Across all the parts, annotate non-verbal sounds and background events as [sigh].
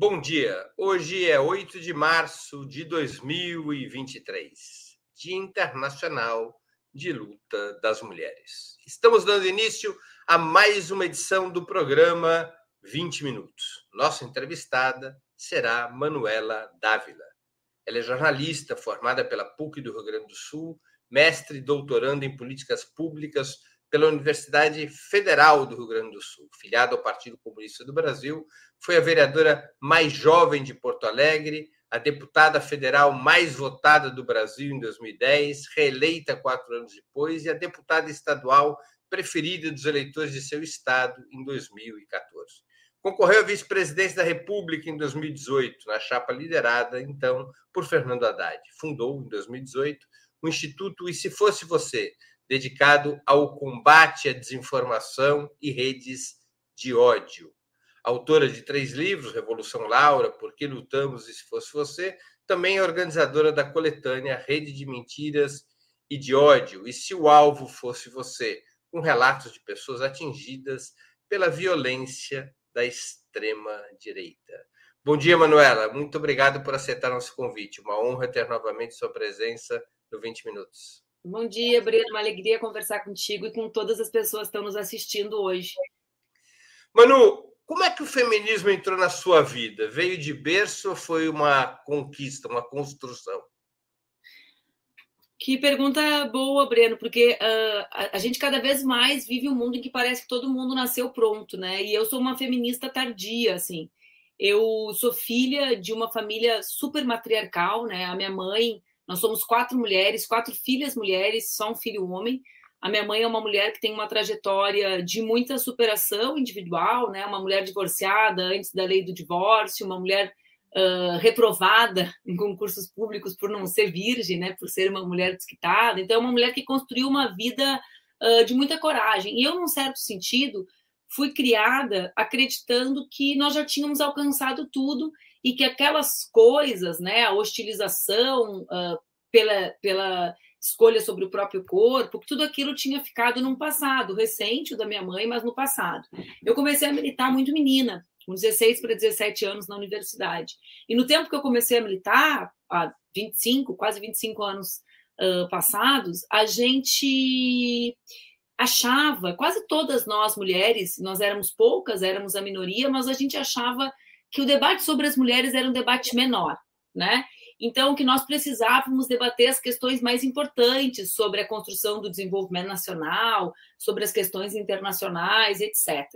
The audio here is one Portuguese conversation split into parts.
Bom dia. Hoje é 8 de março de 2023, Dia Internacional de Luta das Mulheres. Estamos dando início a mais uma edição do programa 20 Minutos. Nossa entrevistada será Manuela Dávila. Ela é jornalista formada pela PUC do Rio Grande do Sul, mestre e doutoranda em políticas públicas pela Universidade Federal do Rio Grande do Sul, filiada ao Partido Comunista do Brasil, foi a vereadora mais jovem de Porto Alegre, a deputada federal mais votada do Brasil em 2010, reeleita quatro anos depois, e a deputada estadual preferida dos eleitores de seu estado em 2014. Concorreu à vice-presidência da República em 2018, na chapa liderada, então, por Fernando Haddad. Fundou, em 2018, o Instituto E Se Fosse Você, dedicado ao combate à desinformação e redes de ódio. Autora de três livros, Revolução Laura, Por que Lutamos e Se Fosse Você, também é organizadora da coletânea Rede de Mentiras e de Ódio, e se o alvo fosse você, com relatos de pessoas atingidas pela violência da extrema-direita. Bom dia, Manuela. Muito obrigado por aceitar nosso convite. Uma honra ter novamente sua presença no 20 Minutos. Bom dia, Breno. Uma alegria conversar contigo e com todas as pessoas que estão nos assistindo hoje. Manu, como é que o feminismo entrou na sua vida? Veio de berço ou foi uma conquista, uma construção? Que pergunta boa, Breno, porque uh, a, a, gente cada vez mais vive um mundo em que parece que todo mundo nasceu pronto, né? E eu sou uma feminista tardia, assim. Eu sou filha de uma família super matriarcal, né? A minha mãe nós somos quatro mulheres, quatro filhas mulheres, só um filho homem. A minha mãe é uma mulher que tem uma trajetória de muita superação individual, né? Uma mulher divorciada antes da lei do divórcio, uma mulher uh, reprovada em concursos públicos por não ser virgem, né? Por ser uma mulher desquitada. Então, é uma mulher que construiu uma vida uh, de muita coragem. E eu, num certo sentido, fui criada acreditando que nós já tínhamos alcançado tudo e que aquelas coisas, né, a hostilização uh, pela, pela escolha sobre o próprio corpo, tudo aquilo tinha ficado num passado recente, da minha mãe, mas no passado. Eu comecei a militar muito menina, com 16 para 17 anos na universidade. E no tempo que eu comecei a militar, há 25, quase 25 anos uh, passados, a gente achava, quase todas nós mulheres, nós éramos poucas, éramos a minoria, mas a gente achava que o debate sobre as mulheres era um debate menor, né? Então, que nós precisávamos debater as questões mais importantes sobre a construção do desenvolvimento nacional, sobre as questões internacionais, etc.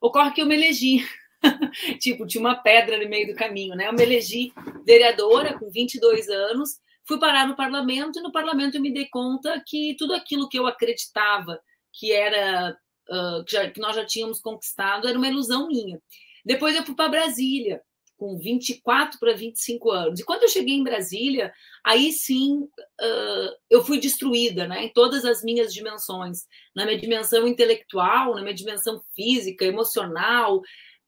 Ocorre que eu me elegi, [laughs] tipo, tinha uma pedra no meio do caminho, né? Eu me elegi vereadora com 22 anos, fui parar no parlamento e no parlamento eu me dei conta que tudo aquilo que eu acreditava que era uh, que, já, que nós já tínhamos conquistado era uma ilusão minha. Depois eu fui para Brasília, com 24 para 25 anos. E quando eu cheguei em Brasília, aí sim uh, eu fui destruída né, em todas as minhas dimensões na minha dimensão intelectual, na minha dimensão física, emocional.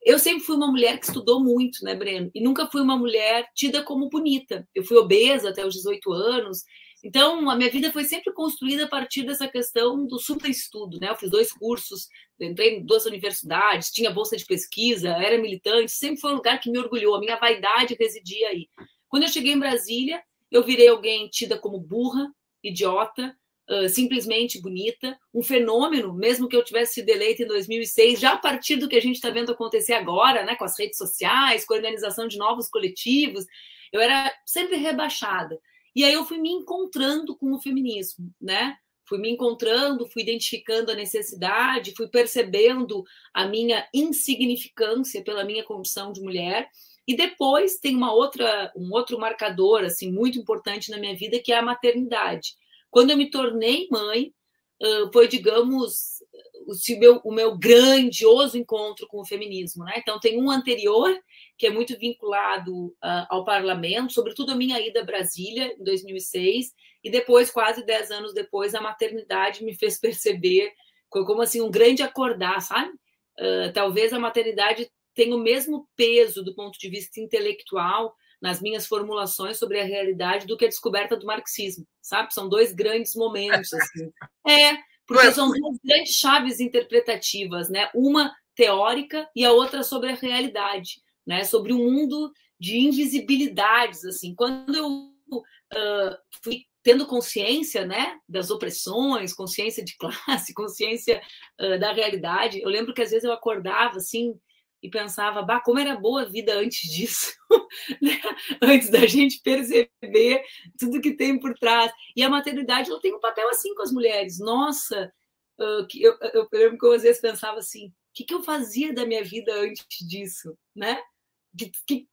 Eu sempre fui uma mulher que estudou muito, né, Breno? E nunca fui uma mulher tida como bonita. Eu fui obesa até os 18 anos, então, a minha vida foi sempre construída a partir dessa questão do superestudo, né? Eu fiz dois cursos, entrei em duas universidades, tinha bolsa de pesquisa, era militante, sempre foi um lugar que me orgulhou, a minha vaidade residia aí. Quando eu cheguei em Brasília, eu virei alguém tida como burra, idiota, uh, simplesmente bonita, um fenômeno, mesmo que eu tivesse sido eleita em 2006, já a partir do que a gente está vendo acontecer agora, né, com as redes sociais, com a organização de novos coletivos, eu era sempre rebaixada. E aí eu fui me encontrando com o feminismo, né? Fui me encontrando, fui identificando a necessidade, fui percebendo a minha insignificância pela minha condição de mulher. E depois tem uma outra, um outro marcador assim muito importante na minha vida que é a maternidade. Quando eu me tornei mãe, foi, digamos, o meu, o meu grandioso encontro com o feminismo. Né? Então, tem um anterior, que é muito vinculado uh, ao parlamento, sobretudo a minha ida a Brasília, em 2006, e depois, quase dez anos depois, a maternidade me fez perceber como assim um grande acordar, sabe? Uh, talvez a maternidade tenha o mesmo peso do ponto de vista intelectual nas minhas formulações sobre a realidade do que a descoberta do marxismo, sabe? São dois grandes momentos assim. É, porque são duas grandes chaves interpretativas, né? Uma teórica e a outra sobre a realidade. né? Sobre um mundo de invisibilidades, assim. Quando eu uh, fui tendo consciência, né, das opressões, consciência de [laughs] classe, consciência uh, da realidade, eu lembro que às vezes eu acordava assim e pensava, bah, como era boa a vida antes disso, [laughs] né? antes da gente perceber tudo que tem por trás. E a maternidade ela tem um papel assim com as mulheres. Nossa, que eu, eu, eu lembro que eu às vezes pensava assim, o que, que eu fazia da minha vida antes disso, né? Que, que,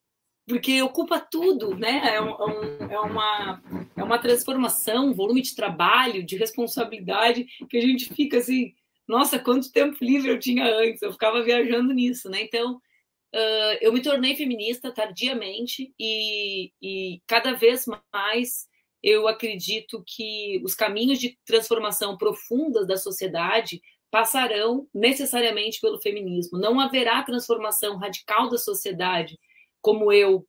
porque ocupa tudo, né? É, um, é, é, uma, é uma transformação, um volume de trabalho, de responsabilidade, que a gente fica assim, nossa, quanto tempo livre eu tinha antes, eu ficava viajando nisso, né? Então, uh, eu me tornei feminista tardiamente e, e cada vez mais eu acredito que os caminhos de transformação profundas da sociedade passarão necessariamente pelo feminismo. Não haverá transformação radical da sociedade como eu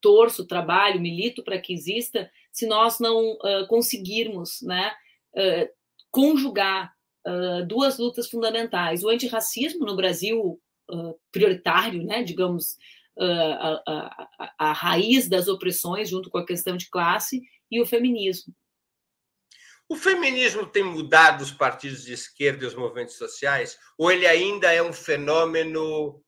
torço, trabalho, milito para que exista, se nós não uh, conseguirmos né, uh, conjugar uh, duas lutas fundamentais: o antirracismo no Brasil uh, prioritário, né, digamos, uh, a, a, a, raiz das opressões, junto com a questão de classe, e o feminismo. O feminismo tem mudado os partidos de esquerda e os movimentos sociais? Ou ele ainda é um fenômeno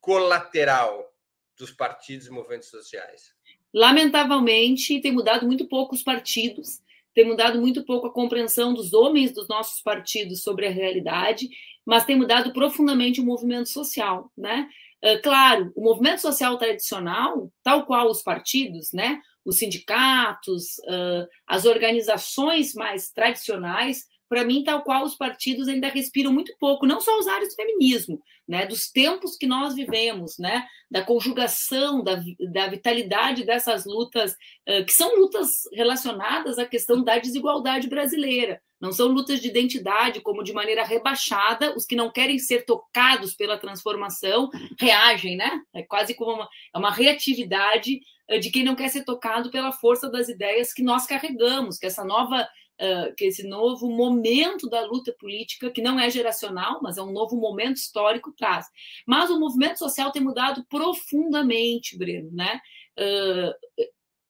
colateral dos partidos e movimentos sociais? Lamentavelmente, tem mudado muito pouco os partidos tem mudado muito pouco a compreensão dos homens dos nossos partidos sobre a realidade, mas tem mudado profundamente o movimento social, né? Uh, claro, o movimento social tradicional, tal qual os partidos, né? Os sindicatos, uh, as organizações mais tradicionais, para mim, tal qual os partidos ainda respiram muito pouco, não só os áreas do feminismo, né, dos tempos que nós vivemos, né, da conjugação, da, da vitalidade dessas lutas, uh, que são lutas relacionadas à questão da desigualdade brasileira. Não são lutas de identidade, como de maneira rebaixada, os que não querem ser tocados pela transformação reagem, né? É quase como uma, é uma reatividade de quem não quer ser tocado pela força das ideias que nós carregamos, que essa nova uh, que esse novo momento da luta política, que não é geracional, mas é um novo momento histórico, traz. Mas o movimento social tem mudado profundamente, Breno, né? Uh,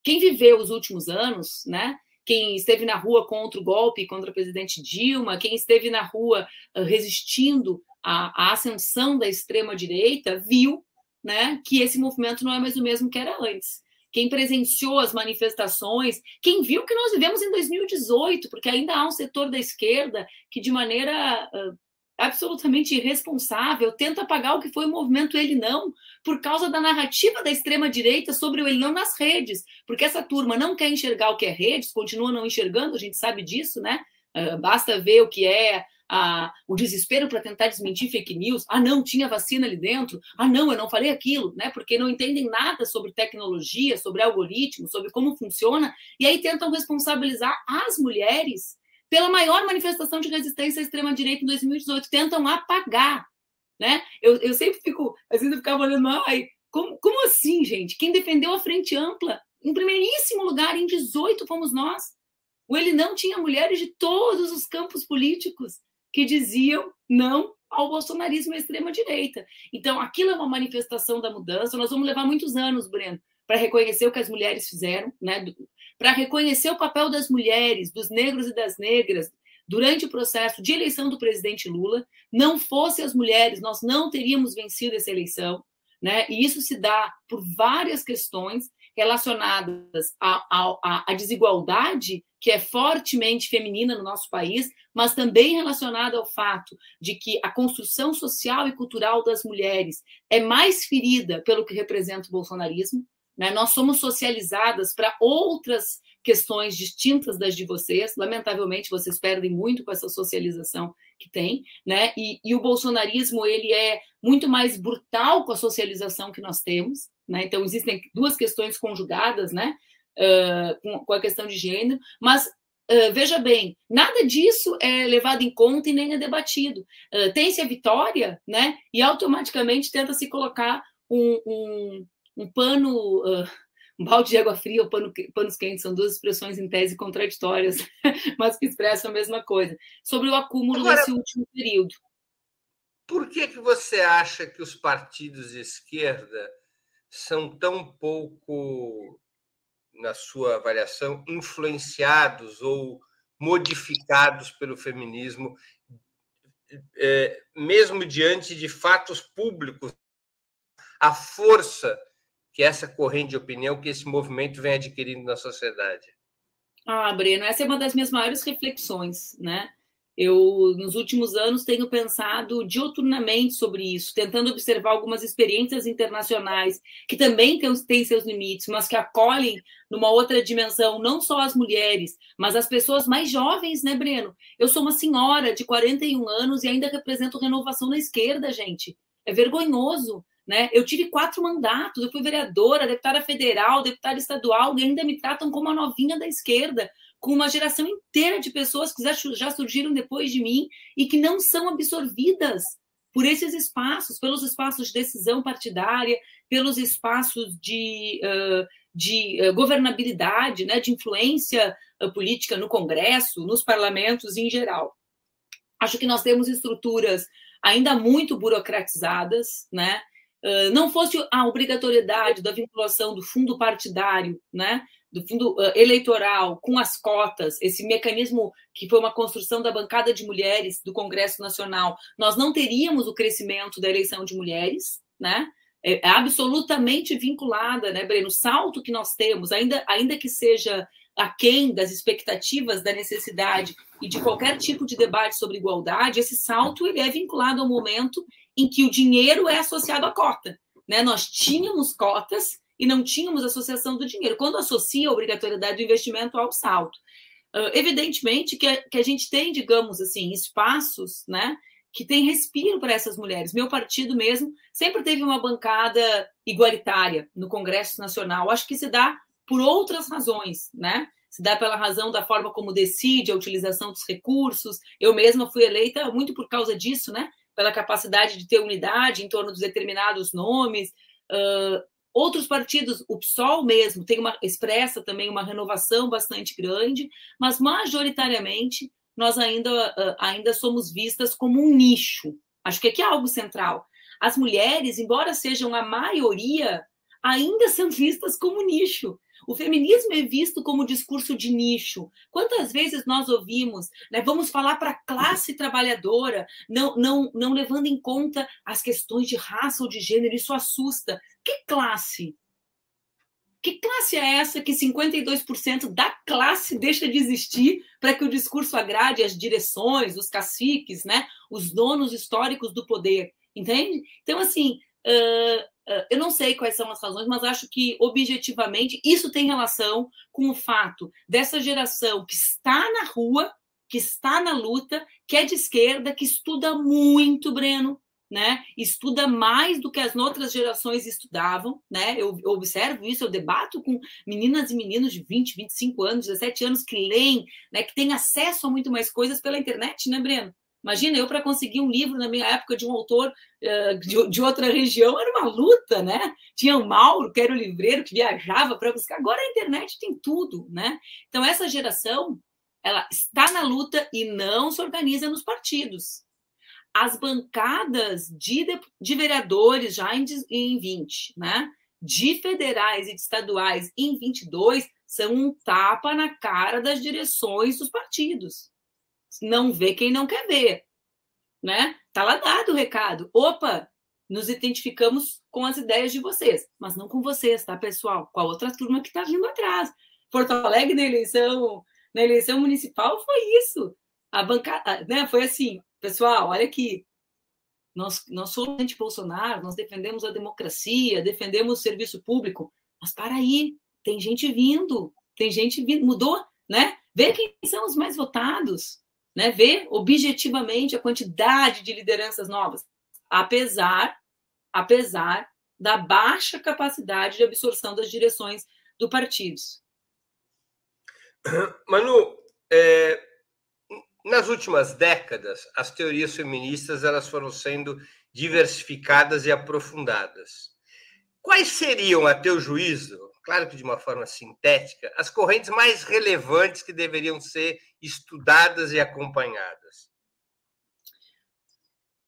quem viveu os últimos anos, né? Quem esteve na rua contra o golpe, contra o presidente Dilma, quem esteve na rua resistindo à, à ascensão da extrema direita, viu, né, que esse movimento não é mais o mesmo que era antes quem presenciou as manifestações, quem viu que nós vivemos em 2018, porque ainda há um setor da esquerda que, de maneira uh, absolutamente irresponsável, tenta apagar o que foi o movimento Ele Não, por causa da narrativa da extrema-direita sobre o Ele Não nas redes, porque essa turma não quer enxergar o que é redes, continua não enxergando, a gente sabe disso, né? Uh, basta ver o que é a, o desespero para tentar desmentir fake news. Ah, não, tinha vacina ali dentro. Ah, não, eu não falei aquilo, né? Porque não entendem nada sobre tecnologia, sobre algoritmos, sobre como funciona, e aí tentam responsabilizar as mulheres pela maior manifestação de resistência à extrema-direita em 2018. Tentam apagar, né? Eu, eu sempre fico, às vezes eu ficava olhando, ai, como, como assim, gente? Quem defendeu a frente ampla, em primeiríssimo lugar, em 18 fomos nós. O ele não tinha mulheres de todos os campos políticos que diziam não ao bolsonarismo e à extrema-direita. Então, aquilo é uma manifestação da mudança. Nós vamos levar muitos anos, Breno, para reconhecer o que as mulheres fizeram, né? para reconhecer o papel das mulheres, dos negros e das negras durante o processo de eleição do presidente Lula. Não fosse as mulheres, nós não teríamos vencido essa eleição. Né? E isso se dá por várias questões relacionadas à, desigualdade que é fortemente feminina no nosso país, mas também relacionada ao fato de que a construção social e cultural das mulheres é mais ferida pelo que representa o bolsonarismo. Né? Nós somos socializadas para outras questões distintas das de vocês. Lamentavelmente, vocês perdem muito com essa socialização que tem, né? E, e, o bolsonarismo ele é muito mais brutal com a socialização que nós temos, né? Então existem duas questões conjugadas, né? uh, com, com, a questão de gênero, mas uh, veja bem, nada disso é levado em conta e nem é debatido. Uh, Tem-se a vitória, né? E automaticamente tenta se colocar um, um, um pano. um balde de água fria ou pano, panos quentes são duas expressões em tese contraditórias, [laughs] mas que expressam a mesma coisa, sobre o acúmulo Agora, nesse último período. Por que, que você acha que os partidos de esquerda são tão pouco, na sua avaliação, influenciados ou modificados pelo feminismo, é, mesmo diante de fatos públicos, a força que essa corrente de opinião, que esse movimento vem adquirindo na sociedade? Ah, Breno, essa é uma das minhas maiores reflexões, né? Eu, nos últimos anos, tenho pensado dioturnamente sobre isso, tentando observar algumas experiências internacionais que também têm, seus limites, mas que acolhem numa outra dimensão, não só as mulheres, mas as pessoas mais jovens, né, Breno? Eu sou uma senhora de 41 anos e ainda represento renovação na esquerda, gente. É vergonhoso. Né? Eu tive quatro mandatos, eu fui vereadora, deputada federal, deputada estadual, e ainda me tratam como a novinha da esquerda, com uma geração inteira de pessoas que já surgiram depois de mim e que não são absorvidas por esses espaços, pelos espaços de decisão partidária, pelos espaços de, de governabilidade, né, de influência política no Congresso, nos parlamentos em geral. Acho que nós temos estruturas ainda muito burocratizadas, né? não fosse a obrigatoriedade da vinculação do fundo partidário, né, do fundo eleitoral com as cotas, esse mecanismo que foi uma construção da bancada de mulheres do Congresso Nacional, nós não teríamos o crescimento da eleição de mulheres, né? É, é absolutamente vinculada, né, Breno? O salto que nós temos, ainda, ainda que seja aquém das expectativas, da necessidade e de qualquer tipo de debate sobre igualdade, esse salto ele é vinculado ao momento em que o dinheiro é associado à cota. Né? Nós tínhamos cotas e não tínhamos associação do dinheiro. Quando associa a obrigatoriedade do investimento ao salto. Uh, evidentemente que a, que a gente tem, digamos assim, espaços né, que tem respiro para essas mulheres. Meu partido mesmo sempre teve uma bancada igualitária no Congresso Nacional. Acho que se dá por outras razões, né? Se dá pela razão da forma como decide a utilização dos recursos. Eu mesma fui eleita muito por causa disso, né? pela capacidade de ter unidade em torno de determinados nomes. Uh, outros partidos, o PSOL mesmo, tem uma expressa também uma renovação bastante grande, mas majoritariamente nós ainda, uh, ainda somos vistas como um nicho. Acho que aqui é algo central. As mulheres, embora sejam a maioria, ainda [laughs] são vistas como nicho. O feminismo é visto como discurso de nicho. Quantas vezes nós ouvimos, né, vamos falar para a classe trabalhadora, não, não, não levando em conta as questões de raça ou de gênero, isso assusta. Que classe? Que classe é essa que 52% da classe deixa de existir para que o discurso agrade as direções, os caciques, né, os donos históricos do poder? Entende? Então, assim, eu não sei quais são as razões, mas acho que, objetivamente, isso tem relação com o fato dessa geração que está na rua, que está na luta, que é de esquerda, que estuda muito, Breno, né? Estuda mais do que as outras gerações estudavam, né? Eu, eu, observo isso, eu debato com meninas e meninos de 20, 25 anos, 17 anos que leem, né? Que têm acesso a muito mais coisas pela internet, né, Breno? Imagina, eu para conseguir um livro na minha época de um autor uh, de, de, outra região era uma luta, né? Tinha o Mauro, que era o livreiro, que viajava para buscar. Agora a internet tem tudo, né? Então, essa geração, ela está na luta e não se organiza nos partidos. As bancadas de, de vereadores já em, em 20, né? De federais e de estaduais em 22 são um tapa na cara das direções dos partidos não vê quem não quer ver, né? Tá lá dado o recado. Opa, nos identificamos com as ideias de vocês, mas não com vocês, tá, pessoal? Com a outra turma que está vindo atrás. Porto Alegre na eleição, na eleição municipal foi isso. A bancada, né? Foi assim, pessoal, olha aqui. Nós, nós somos anti-Bolsonaro, nós defendemos a democracia, defendemos o serviço público, mas para aí, tem gente vindo, tem gente vindo, mudou, né? Vê quem são os mais votados né, ver objetivamente a quantidade de lideranças novas, apesar, apesar da baixa capacidade de absorção das direções do partidos. [coughs] Manu, é, nas últimas décadas, as teorias feministas elas foram sendo diversificadas e aprofundadas. Quais seriam, a teu juízo, claro que de uma forma sintética, as correntes mais relevantes que deveriam ser estudadas e acompanhadas?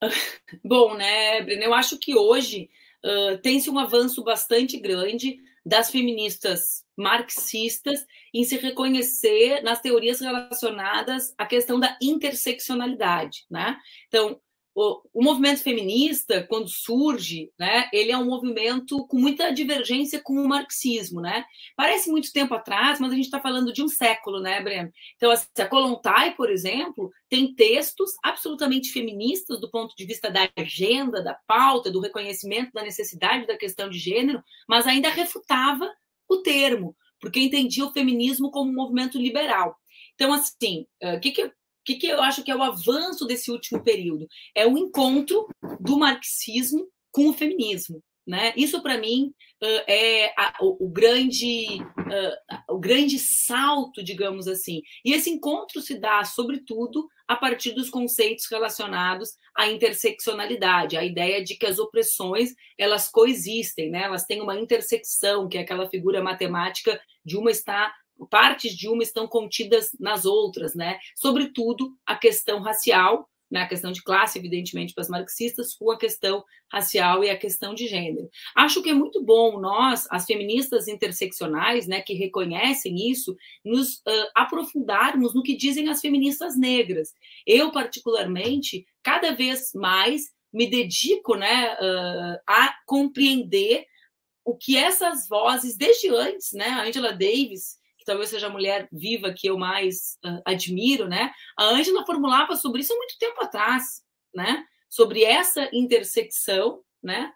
[laughs] Bom, né, Breno, eu acho que hoje uh, tem-se um avanço bastante grande das feministas marxistas em se reconhecer nas teorias relacionadas à questão da interseccionalidade, né? Então, o, o, movimento feminista, quando surge, né, ele é um movimento com muita divergência com o marxismo, né? Parece muito tempo atrás, mas a gente está falando de um século, né, Breno? Então, assim, a Kolontai, por exemplo, tem textos absolutamente feministas do ponto de vista da agenda, da pauta, do reconhecimento da necessidade da questão de gênero, mas ainda refutava o termo, porque entendia o feminismo como um movimento liberal. Então, assim, o uh, que, que que, que eu acho que é o avanço desse último período? É o encontro do marxismo com o feminismo. Né? Isso, para mim, é o, grande, o grande salto, digamos assim. E esse encontro se dá, sobretudo, a partir dos conceitos relacionados à interseccionalidade, a ideia de que as opressões elas coexistem, né? elas têm uma intersecção, que é aquela figura matemática de uma estar partes de uma estão contidas nas outras, né? Sobretudo a questão racial, né? a questão de classe, evidentemente, para as marxistas, com a questão racial e a questão de gênero. Acho que é muito bom nós, as feministas interseccionais, né, que reconhecem isso, nos uh, aprofundarmos no que dizem as feministas negras. Eu, particularmente, cada vez mais me dedico né, uh, a compreender o que essas vozes, desde antes, né, a Angela Davis, talvez seja a mulher viva que eu mais uh, admiro, né? A Ângela formulava sobre isso há muito tempo atrás, né? Sobre essa intersecção, né?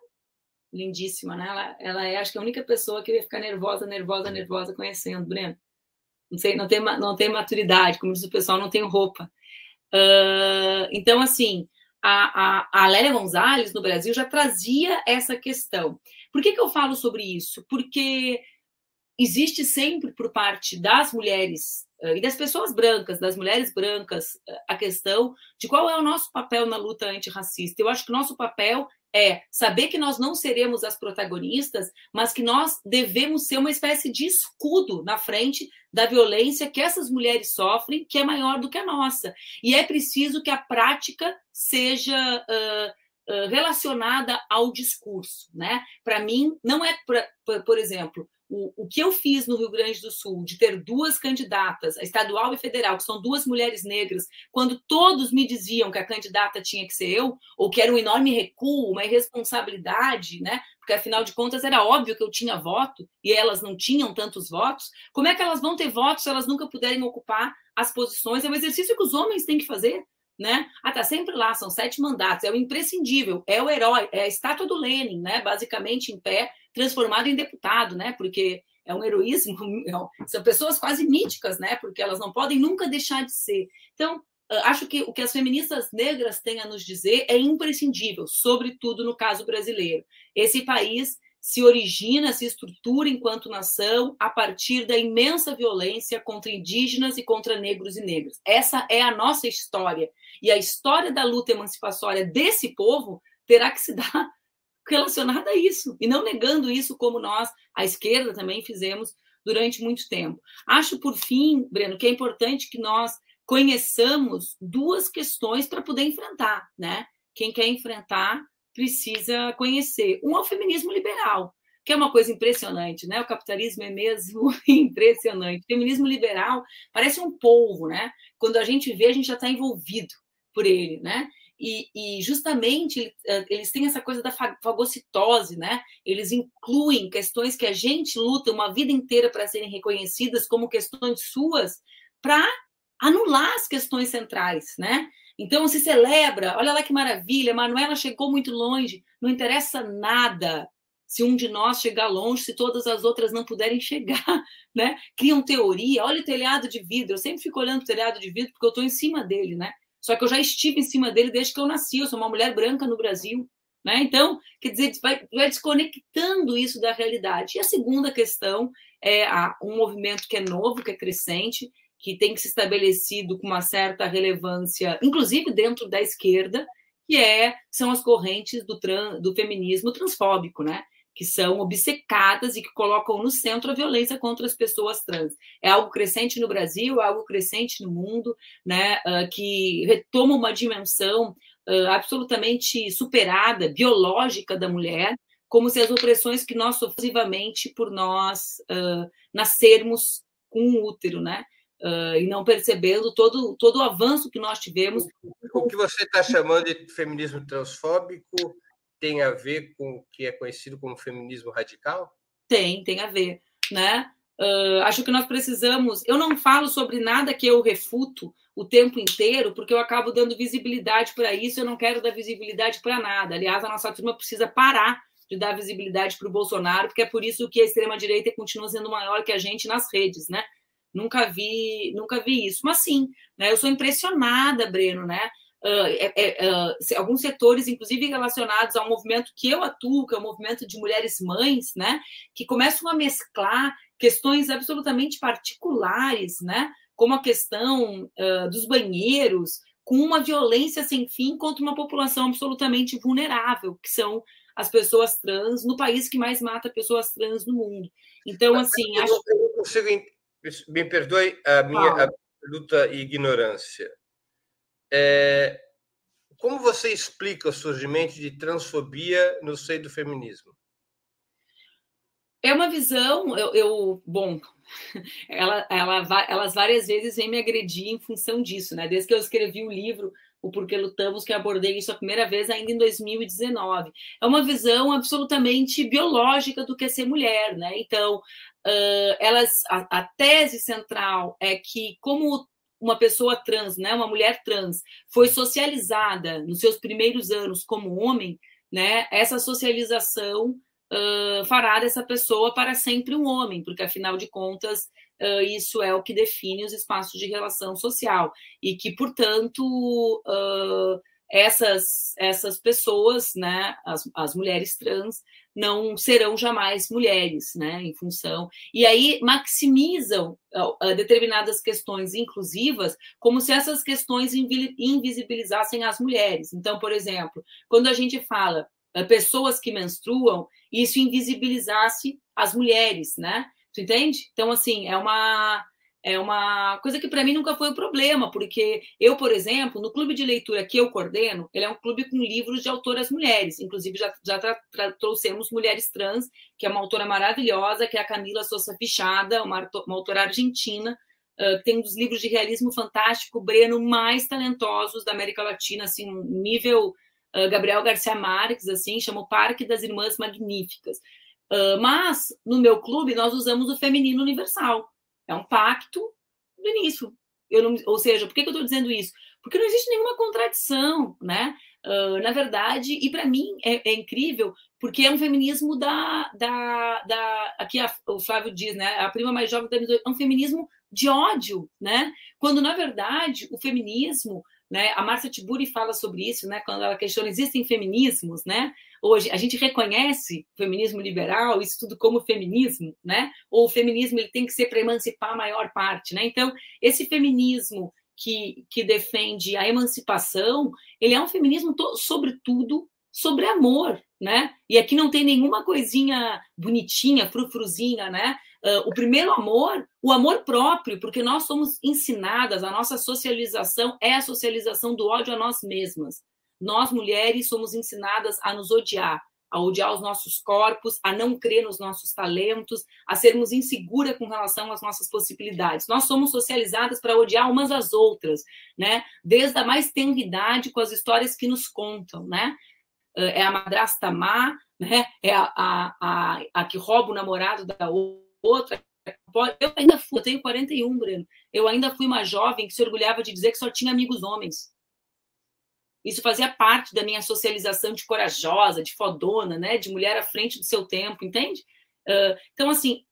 Lindíssima, né? Ela, ela é, acho que a única pessoa que ia ficar nervosa, nervosa, nervosa conhecendo, Breno. Não sei, não tem, não tem maturidade, como diz o pessoal, não tem roupa. Uh, então, assim, a, a, a Lélia Gonzalez, no Brasil, já trazia essa questão. Por que, que eu falo sobre isso? Porque existe sempre por parte das mulheres uh, e das pessoas brancas, das mulheres brancas, uh, a questão de qual é o nosso papel na luta antirracista. Eu acho que o nosso papel é saber que nós não seremos as protagonistas, mas que nós devemos ser uma espécie de escudo na frente da violência que essas mulheres sofrem, que é maior do que a nossa. E é preciso que a prática seja uh, relacionada ao discurso, né? Para mim, não é, pra, por exemplo, o, o que eu fiz no Rio Grande do Sul, de ter duas candidatas, a estadual e federal, que são duas mulheres negras, quando todos me diziam que a candidata tinha que ser eu, ou que era um enorme recuo, uma irresponsabilidade, né? Porque afinal de contas era óbvio que eu tinha voto e elas não tinham tantos votos. Como é que elas vão ter votos se elas nunca puderem ocupar as posições? É um exercício que os homens têm que fazer né? Ah, tá sempre lá, são sete mandatos, é o imprescindível, é o herói, é a estátua do Lenin, né? Basicamente em pé, transformado em deputado, né? Porque é um heroísmo, [laughs] é são pessoas quase míticas, né? Porque elas não podem nunca deixar de ser. Então, acho que o que as feministas negras têm a nos dizer é imprescindível, sobretudo no caso brasileiro. Esse país se origina, se estrutura enquanto nação a partir da imensa violência contra indígenas e contra negros e negras. Essa é a nossa história. E a história da luta emancipatória desse povo terá que se [laughs] dar relacionada a isso, e não negando isso como nós, a esquerda, também fizemos durante muito tempo. Acho, por fim, Breno, que é importante que nós conheçamos duas questões para poder enfrentar, né? Quem quer enfrentar precisa conhecer. Um é o feminismo liberal, que é uma coisa impressionante, né? O capitalismo é mesmo [laughs] impressionante. O feminismo liberal parece um polvo, né? Quando a gente vê, a gente já está envolvido por ele, né? E, e, justamente eh, eles têm essa coisa da fagocitose, né? Eles incluem questões que a gente luta uma vida inteira para serem reconhecidas como questões suas, para anular as questões centrais, né? Então se celebra, olha lá que maravilha, Manuela chegou muito longe, não interessa nada se um de nós chegar longe, se todas as outras não puderem [laughs] chegar, né? Criam teoria, olha o telhado de vidro, eu sempre fico olhando o telhado de vidro porque eu estou em cima dele, né? Só que eu já estive em cima dele desde que eu nasci, eu sou uma mulher branca no Brasil, né? Então, quer dizer, vai, vai desconectando isso da realidade. E a segunda questão é a, um movimento que é novo, que é crescente, que tem que ser estabelecido com uma certa relevância, inclusive dentro da esquerda, que é são as correntes do, tran, do feminismo transfóbico, né? que são obcecadas e que colocam no centro a violência contra as pessoas trans. É algo crescente no Brasil, é algo crescente no mundo, né? Uh, que retoma uma dimensão uh, absolutamente superada, biológica da mulher, como se as opressões que nós sofremos por nós uh, nascermos com um útero, né? Uh, e não percebendo todo, todo o avanço que nós tivemos. O que você está chamando de feminismo transfóbico tem a ver com o que é conhecido como feminismo radical? Tem, tem a ver, né? Uh, acho que nós precisamos. Eu não falo sobre nada que eu refuto o tempo inteiro, porque eu acabo dando visibilidade para isso. Eu não quero dar visibilidade para nada. Aliás, a nossa turma precisa parar de dar visibilidade para o Bolsonaro, porque é por isso que a extrema direita continua sendo maior que a gente nas redes, né? Nunca vi, nunca vi isso. Mas sim, né? Eu sou impressionada, Breno, né? Uh, é, uh, alguns setores, inclusive relacionados ao movimento que eu atuo, que é o movimento de mulheres mães, né, que começam a mesclar questões absolutamente particulares, né, como a questão uh, dos banheiros, com uma violência sem fim contra uma população absolutamente vulnerável, que são as pessoas trans no país que mais mata pessoas trans no mundo. Então, assim, eu, acho... eu não consigo me perdoe a minha absoluta ignorância. É, como você explica o surgimento de transfobia no seio do feminismo? É uma visão, eu, eu bom, [laughs] ela, ela, elas várias vezes vêm me agredir em função disso, né? Desde que eu escrevi o livro O Porquê Lutamos, que abordei isso a primeira vez ainda em 2019. É uma visão absolutamente biológica do que é ser mulher, né? Então, uh, elas, a, a tese central é que, como uma pessoa trans, né, uma mulher trans, foi socializada nos seus primeiros anos como homem, né, essa socialização uh, fará dessa pessoa para sempre um homem, porque afinal de contas uh, isso é o que define os espaços de relação social. E que, portanto, uh, essas essas pessoas, né, as, as mulheres trans, não serão jamais mulheres, né, em função. E aí maximizam determinadas questões inclusivas, como se essas questões invisibilizassem as mulheres. Então, por exemplo, quando a gente fala uh, pessoas que menstruam, isso invisibilizasse as mulheres, né? Tu entende? Então, assim, é uma é uma coisa que para mim nunca foi um problema, porque eu, por exemplo, no clube de leitura que eu coordeno, ele é um clube com livros de autoras mulheres, inclusive já, já tra, tra, trouxemos Mulheres Trans, que é uma autora maravilhosa, que é a Camila Sousa Fichada, uma, uma autora argentina, uh, que tem um dos livros de realismo fantástico, Breno, mais talentosos da América Latina, assim, nível uh, Gabriel Garcia Marques, assim, chama o Parque das Irmãs Magníficas. Uh, mas, no meu clube, nós usamos o feminino universal, é um pacto do início. Não, ou seja, por que, que eu estou dizendo isso? Porque não existe nenhuma contradição, né? Uh, na verdade, e para mim é, é, incrível, porque é um feminismo da. da, da aqui a, o Flávio diz, né? A prima mais jovem da é um feminismo de ódio, né? Quando, na verdade, o feminismo né? A Márcia Tiburi fala sobre isso, né? quando ela questiona, existem feminismos, né? Hoje, a gente reconhece o feminismo liberal, isso tudo como feminismo, né? ou o feminismo ele tem que ser para emancipar a maior parte. Né? Então, esse feminismo que, que defende a emancipação, ele é um feminismo, sobretudo, sobre amor, né? E aqui não tem nenhuma coisinha bonitinha, frufruzinha, né? Uh, o primeiro amor, o amor próprio, porque nós somos ensinadas, a nossa socialização é a socialização do ódio a nós mesmas. Nós, mulheres, somos ensinadas a nos odiar, a odiar os nossos corpos, a não crer nos nossos talentos, a sermos inseguras com relação às nossas possibilidades. Nós somos socializadas para odiar umas às outras, né? Desde a mais tenra idade, com as histórias que nos contam, né? Ah, é a madrasta má, né? É a, a, a, a que rouba o namorado da outra outra. Eu ainda fui, eu tenho 41, Breno. Eu ainda fui uma jovem que se orgulhava de dizer que só tinha amigos homens. Isso fazia parte da minha socialização de corajosa, de fodona, né? De mulher à frente do seu tempo, entende? Uh, então, assim,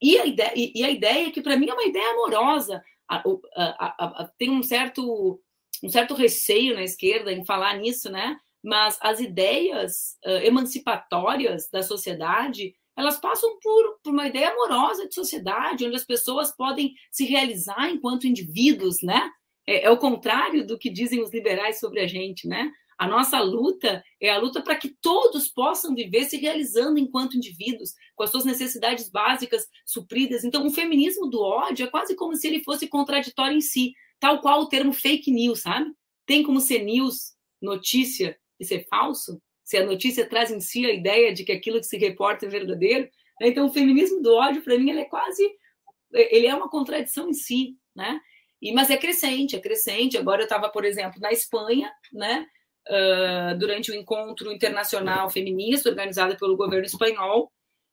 e a ideia, e, e a ideia que para mim é uma ideia amorosa. A, a, a, tem um certo, um certo receio na esquerda em falar nisso, né? Mas as ideias uh, emancipatórias da sociedade elas passam por, por uma ideia amorosa de sociedade, onde as pessoas podem se realizar enquanto indivíduos, né? É, é o contrário do que dizem os liberais sobre a gente, né? A nossa luta é a luta para que todos possam viver se realizando enquanto indivíduos, com as suas necessidades básicas supridas. Então, o feminismo do ódio é quase como se ele fosse contraditório em si, tal qual o termo fake news, sabe? Tem como ser news, notícia, e ser falso? se a notícia traz em si a ideia de que aquilo que se reporta é verdadeiro. Né? Então, o feminismo do ódio, para mim, ele é quase. Ele é uma contradição em si, né? E, mas é crescente, é crescente. Agora eu estava, por exemplo, na Espanha, né? Uh, durante o encontro internacional feminista organizado pelo governo espanhol,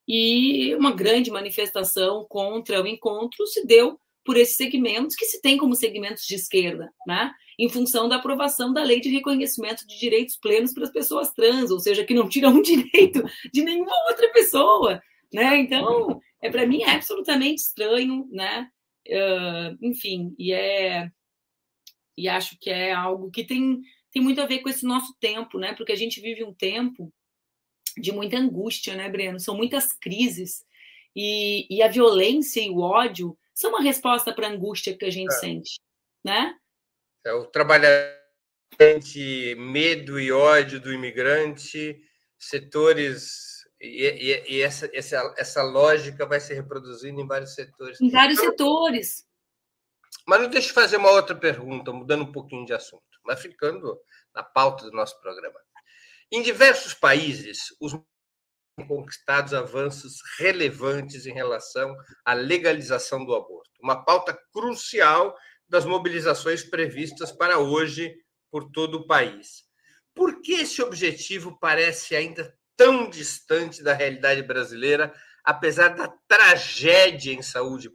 e uma grande manifestação contra o encontro se deu por esses segmentos que se tem como segmentos de esquerda, né? em função da aprovação da lei de reconhecimento de direitos plenos para as pessoas trans, ou seja, que não tiram um [laughs] direito de nenhuma outra pessoa, né? Então, é para mim é absolutamente estranho, né? Uh, enfim, e é e acho que é algo que tem tem muito a ver com esse nosso tempo, né? Porque a gente vive um tempo de muita angústia, né, Breno? São muitas crises e, e a violência e o ódio são uma resposta para a angústia que a gente é. sente, né? É o trabalhador medo e ódio do imigrante, setores e, e, e, essa, essa, essa lógica vai se reproduzindo em vários setores. Em vários então, setores. Mas não deixa eu fazer uma outra pergunta, mudando um pouquinho de assunto, mas ficando na pauta do nosso programa. Em diversos países, os conquistados avanços relevantes em relação à legalização do aborto, uma pauta crucial das mobilizações previstas para hoje por todo o país. Por que esse objetivo parece ainda tão distante da realidade brasileira, apesar da tragédia em saúde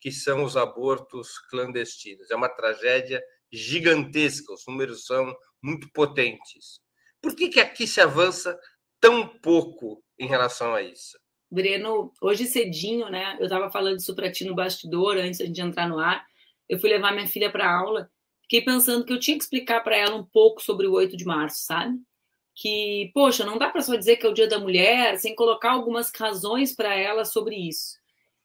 que são os abortos clandestinos? É uma tragédia gigantesca, os números são muito potentes. Por que, que aqui se avança tão pouco em relação a isso? Breno, hoje cedinho, né? Eu estava falando isso para ti no bastidor antes de entrar no ar. Eu fui levar minha filha para aula, fiquei pensando que eu tinha que explicar para ela um pouco sobre o 8 de março, sabe? Que, poxa, não dá para só dizer que é o Dia da Mulher sem colocar algumas razões para ela sobre isso.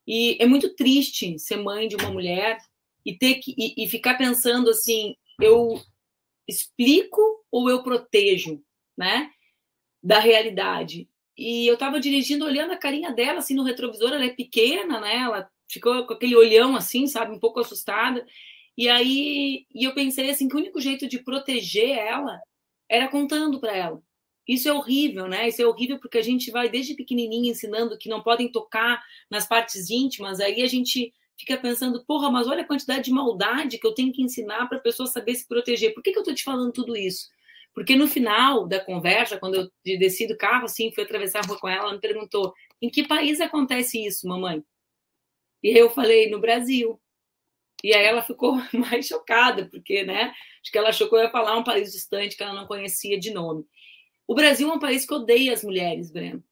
E é muito triste ser mãe de uma mulher e ter que e, e ficar pensando assim, eu explico ou eu protejo? né? Da realidade. E eu estava dirigindo, olhando a carinha dela, assim, no retrovisor, ela é pequena, né? Ela ficou com aquele olhão, assim, sabe? Um pouco assustada. E aí, e eu pensei, assim, que o único jeito de proteger ela era contando para ela. Isso é horrível, né? Isso é horrível porque a gente vai desde pequenininha ensinando que não podem tocar nas partes íntimas, aí a gente fica pensando, porra, mas olha a quantidade de maldade que eu tenho que ensinar para a pessoa saber se proteger. Por que, que eu estou te falando tudo isso? Porque no final da conversa, quando eu desci do carro, assim, fui atravessar a rua com ela, ela me perguntou: em que país acontece isso, mamãe? E eu falei: no Brasil. E aí ela ficou [laughs] mais chocada, porque, né? Acho que ela achou que eu ia falar um país distante que ela não conhecia de nome. O Brasil é um país que odeia as mulheres, Breno.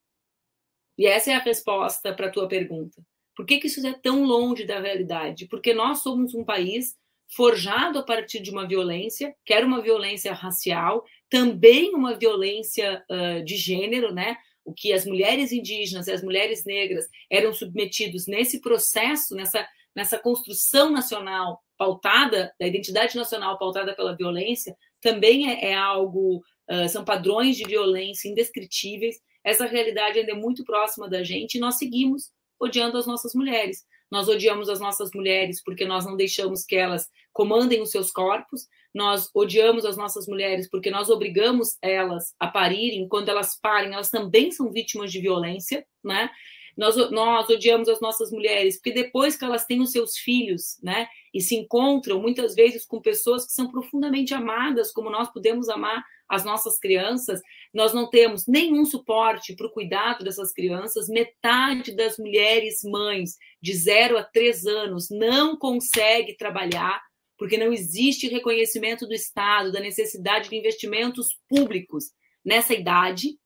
E essa é a resposta para a tua pergunta. Por que, que isso é tão longe da realidade? Porque nós somos um país forjado a partir de uma violência, que era uma violência racial, também uma violência uh, de gênero, né? O que as mulheres indígenas e as mulheres negras eram submetidos nesse processo, nessa, nessa construção nacional pautada, da identidade nacional pautada pela violência, também é, é algo, uh, são padrões de violência indescritíveis. Essa realidade ainda é muito próxima da gente e nós seguimos odiando as nossas mulheres. Nós odiamos as nossas mulheres porque nós não deixamos que elas comandem os seus corpos. Nós odiamos as nossas mulheres porque nós obrigamos elas a parirem. Quando elas parem, elas também são vítimas de violência, né? Nós, nós odiamos as nossas mulheres porque depois que elas têm os seus filhos, né, e se encontram muitas vezes com pessoas que são profundamente amadas, como nós podemos amar as nossas crianças, nós não temos nenhum suporte para o cuidado dessas crianças. Metade das mulheres mães de 0 a 3 anos não consegue trabalhar porque não existe reconhecimento do Estado da necessidade de investimentos públicos nessa idade,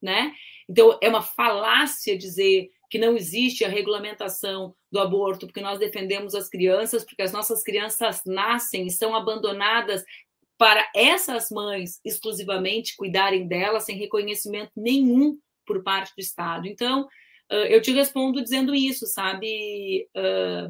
né? Então é uma falácia dizer que não existe a regulamentação do aborto, porque nós defendemos as crianças, porque as nossas crianças nascem e são abandonadas para essas mães exclusivamente cuidarem delas sem reconhecimento nenhum por parte do Estado. Então, eu te respondo dizendo isso, sabe,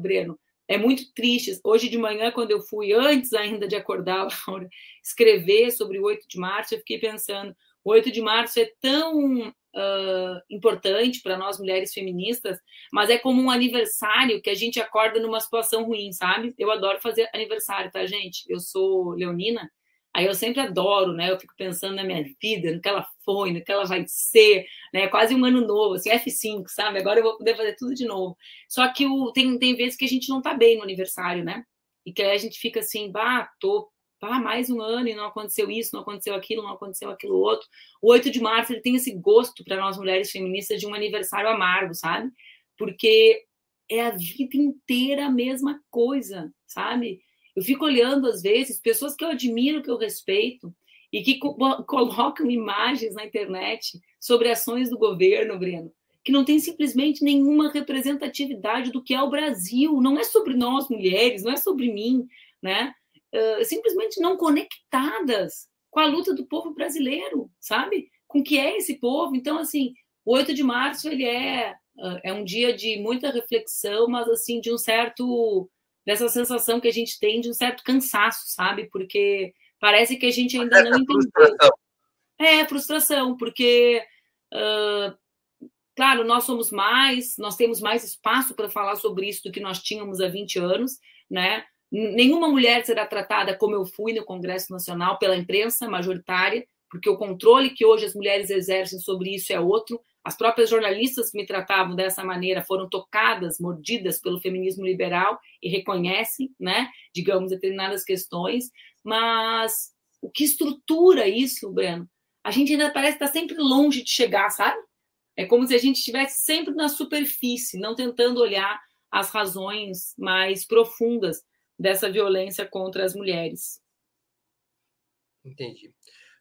Breno? É muito triste. Hoje de manhã, quando eu fui, antes ainda de acordar, [laughs] Laura, escrever sobre o 8 de março, eu fiquei pensando: o 8 de março é tão uh, importante para nós mulheres feministas, mas é como um aniversário que a gente acorda numa situação ruim, sabe? Eu adoro fazer aniversário, tá, gente? Eu sou leonina, Aí eu sempre adoro, né? Eu fico pensando na minha vida, no que ela foi, no que ela vai ser, né? Quase um ano novo, assim, F5, sabe? Agora eu vou poder fazer tudo de novo. Só que o, tem, tem vezes que a gente não tá bem no aniversário, né? E que aí a gente fica assim, bah, tô ah, mais um ano e não aconteceu isso, não aconteceu aquilo, não aconteceu aquilo outro. O 8 de março ele tem esse gosto para nós mulheres feministas de um aniversário amargo, sabe? Porque é a vida inteira a mesma coisa, sabe? Eu fico olhando, às vezes, pessoas que eu admiro, que eu respeito, e que co colocam imagens na internet sobre ações do governo, Breno, que não tem simplesmente nenhuma representatividade do que é o Brasil. Não é sobre nós, mulheres, não é sobre mim, né? Uh, simplesmente não conectadas com a luta do povo brasileiro, sabe? Com o que é esse povo. Então, assim, o 8 de março, ele é, uh, é um dia de muita reflexão, mas, assim, de um certo dessa sensação que a gente tem de um certo cansaço, sabe? Porque parece que a gente ainda não entendeu. Frustração. É, frustração, porque, uh, claro, nós somos mais, nós temos mais espaço para falar sobre isso do que nós tínhamos há 20 anos, né? Nenhuma mulher será tratada como eu fui no Congresso Nacional pela imprensa majoritária, porque o controle que hoje as mulheres exercem sobre isso é outro. As próprias jornalistas que me tratavam dessa maneira foram tocadas, mordidas pelo feminismo liberal e reconhecem, né, digamos, determinadas questões, mas o que estrutura isso, Breno? A gente ainda parece estar sempre longe de chegar, sabe? É como se a gente estivesse sempre na superfície, não tentando olhar as razões mais profundas dessa violência contra as mulheres. Entendi.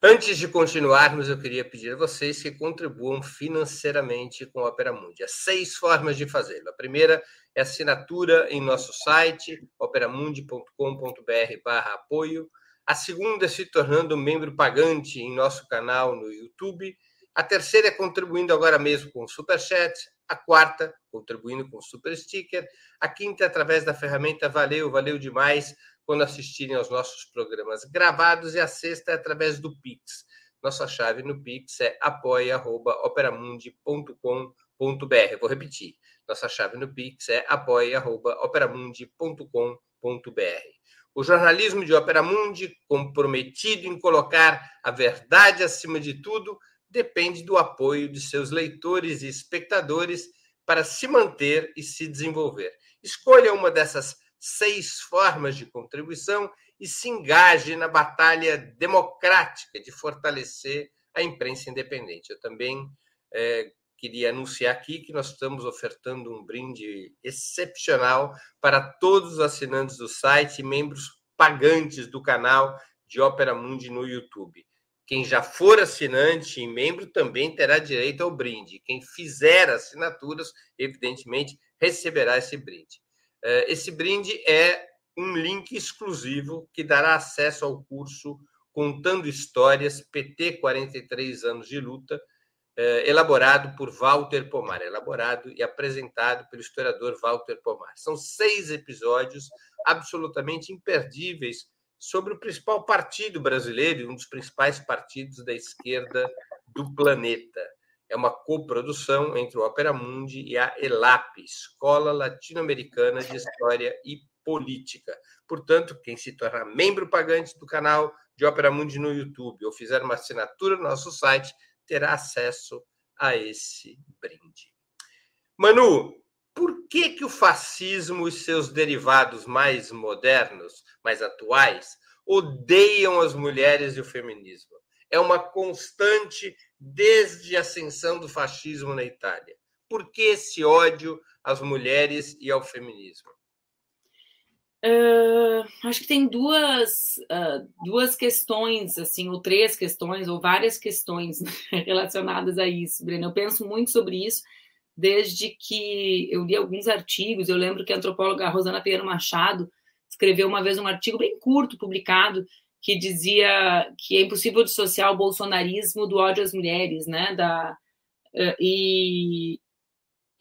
Antes de continuarmos, eu queria pedir a vocês que contribuam financeiramente com a Opera Mundi. Há seis formas de fazê-lo. A primeira é assinatura em nosso site, operamundi.com.br apoio. A segunda é se tornando membro pagante em nosso canal no YouTube. A terceira é contribuindo agora mesmo com o Superchat. A quarta, contribuindo com o Super Sticker. A quinta, através da ferramenta Valeu, valeu demais quando assistirem aos nossos programas gravados e a sexta é através do Pix. Nossa chave no Pix é apoia.operamundi.com.br. Vou repetir. Nossa chave no Pix é apoia.operamundi.com.br. O jornalismo de Opera Mundi, comprometido em colocar a verdade acima de tudo, depende do apoio de seus leitores e espectadores para se manter e se desenvolver. Escolha uma dessas seis formas de contribuição e se engaje na batalha democrática de fortalecer a imprensa independente. Eu também é, queria anunciar aqui que nós estamos ofertando um brinde excepcional para todos os assinantes do site e membros pagantes do canal de Ópera Mundi no YouTube. Quem já for assinante e membro também terá direito ao brinde. Quem fizer assinaturas, evidentemente, receberá esse brinde. É, esse brinde é um link exclusivo que dará acesso ao curso Contando Histórias PT 43 anos de luta, é, elaborado por Walter Pomar, elaborado e apresentado pelo historiador Walter Pomar. São seis episódios absolutamente imperdíveis sobre o principal partido brasileiro, um dos principais partidos da esquerda do planeta. É uma coprodução entre o Opera Mundi e a ELAP, Escola Latino-Americana de História e Política. Portanto, quem se tornar membro pagante do canal de Opera Mundi no YouTube ou fizer uma assinatura no nosso site, terá acesso a esse brinde. Manu, por que, que o fascismo e seus derivados mais modernos, mais atuais, odeiam as mulheres e o feminismo? É uma constante desde a ascensão do fascismo na Itália. Por que esse ódio às mulheres e ao feminismo? Uh, acho que tem duas, uh, duas questões, assim, ou três questões, ou várias questões [laughs] relacionadas a isso, Breno. Eu penso muito sobre isso desde que eu li alguns artigos. Eu lembro que a antropóloga Rosana Pinheiro Machado escreveu uma vez um artigo bem curto, publicado, que dizia que é impossível dissociar o bolsonarismo do ódio às mulheres, né? Da, eh, e,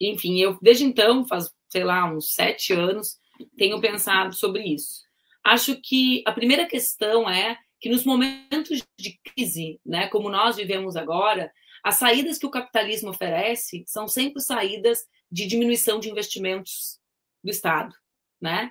enfim, eu desde então, faz, sei lá, uns sete anos, tenho pensado sobre isso. Acho que a primeira questão é que nos momentos de crise, né, como nós vivemos agora, as saídas que o capitalismo oferece são sempre saídas de diminuição de investimentos do Estado, né?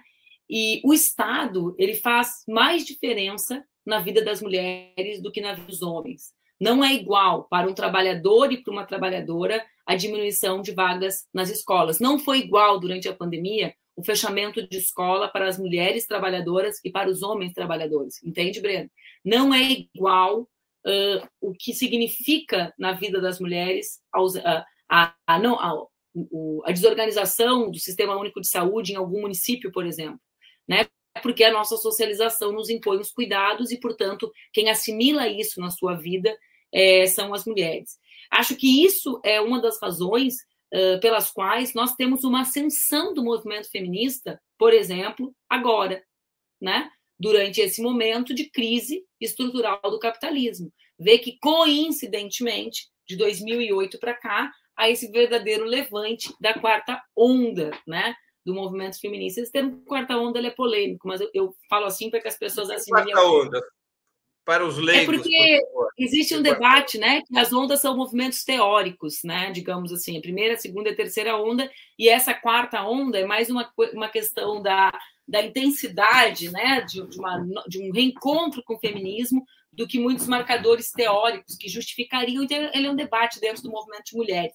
E o Estado, ele faz mais diferença na vida das mulheres do que na vida dos homens. Não é igual para um trabalhador e para uma trabalhadora a diminuição de vagas nas escolas. Não foi igual durante a pandemia o fechamento de escola para as mulheres trabalhadoras e para os homens trabalhadores. Entende, Breno? Não é igual uh, o que significa na vida das mulheres a, a, a, não, a, a desorganização do Sistema Único de Saúde em algum município, por exemplo. Né? Porque a nossa socialização nos impõe os cuidados e, portanto, quem assimila isso na sua vida é, são as mulheres. Acho que isso é uma das razões uh, pelas quais nós temos uma ascensão do movimento feminista, por exemplo, agora, né? Durante esse momento de crise estrutural do capitalismo. Vê que, coincidentemente, de 2008 para cá, há esse verdadeiro levante da quarta onda, né? Do movimento feminista. Esse termo quarta onda é polêmico, mas eu, eu falo assim para que as pessoas assimilem. Quarta onda, para os leigos. É porque por existe um debate, né? Que as ondas são movimentos teóricos, né? Digamos assim, a primeira, a segunda e a terceira onda, e essa quarta onda é mais uma, uma questão da, da intensidade, né? De, de, uma, de um reencontro com o feminismo do que muitos marcadores teóricos que justificariam. Então, ele é um debate dentro do movimento de mulheres.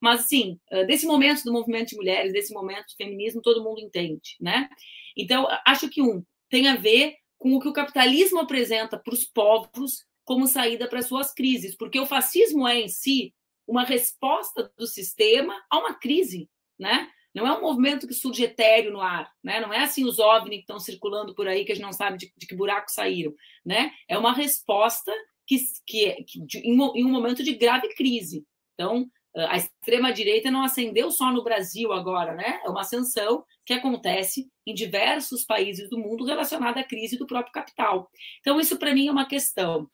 Mas, assim, desse momento do movimento de mulheres, desse momento do feminismo, todo mundo entende, né? Então, acho que um tem a ver com o que o capitalismo apresenta para os povos como saída para suas crises, porque o fascismo é em si uma resposta do sistema a uma crise, né? Não é um movimento que surge etéreo no ar, né? Não é assim os OVNI que estão circulando por aí que a gente não sabe de, de que buraco saíram, né? É uma resposta que, que, que de, em, em um momento de grave crise. Então, a extrema direita não ascendeu só no Brasil agora, né? É uma ascensão que acontece em diversos países do mundo relacionada à crise do próprio capital. Então, isso para mim é uma questão.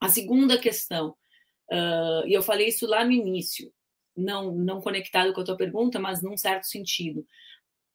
A segunda questão, uh, e eu falei isso lá no início, não, não conectado com a tua pergunta, mas num certo sentido.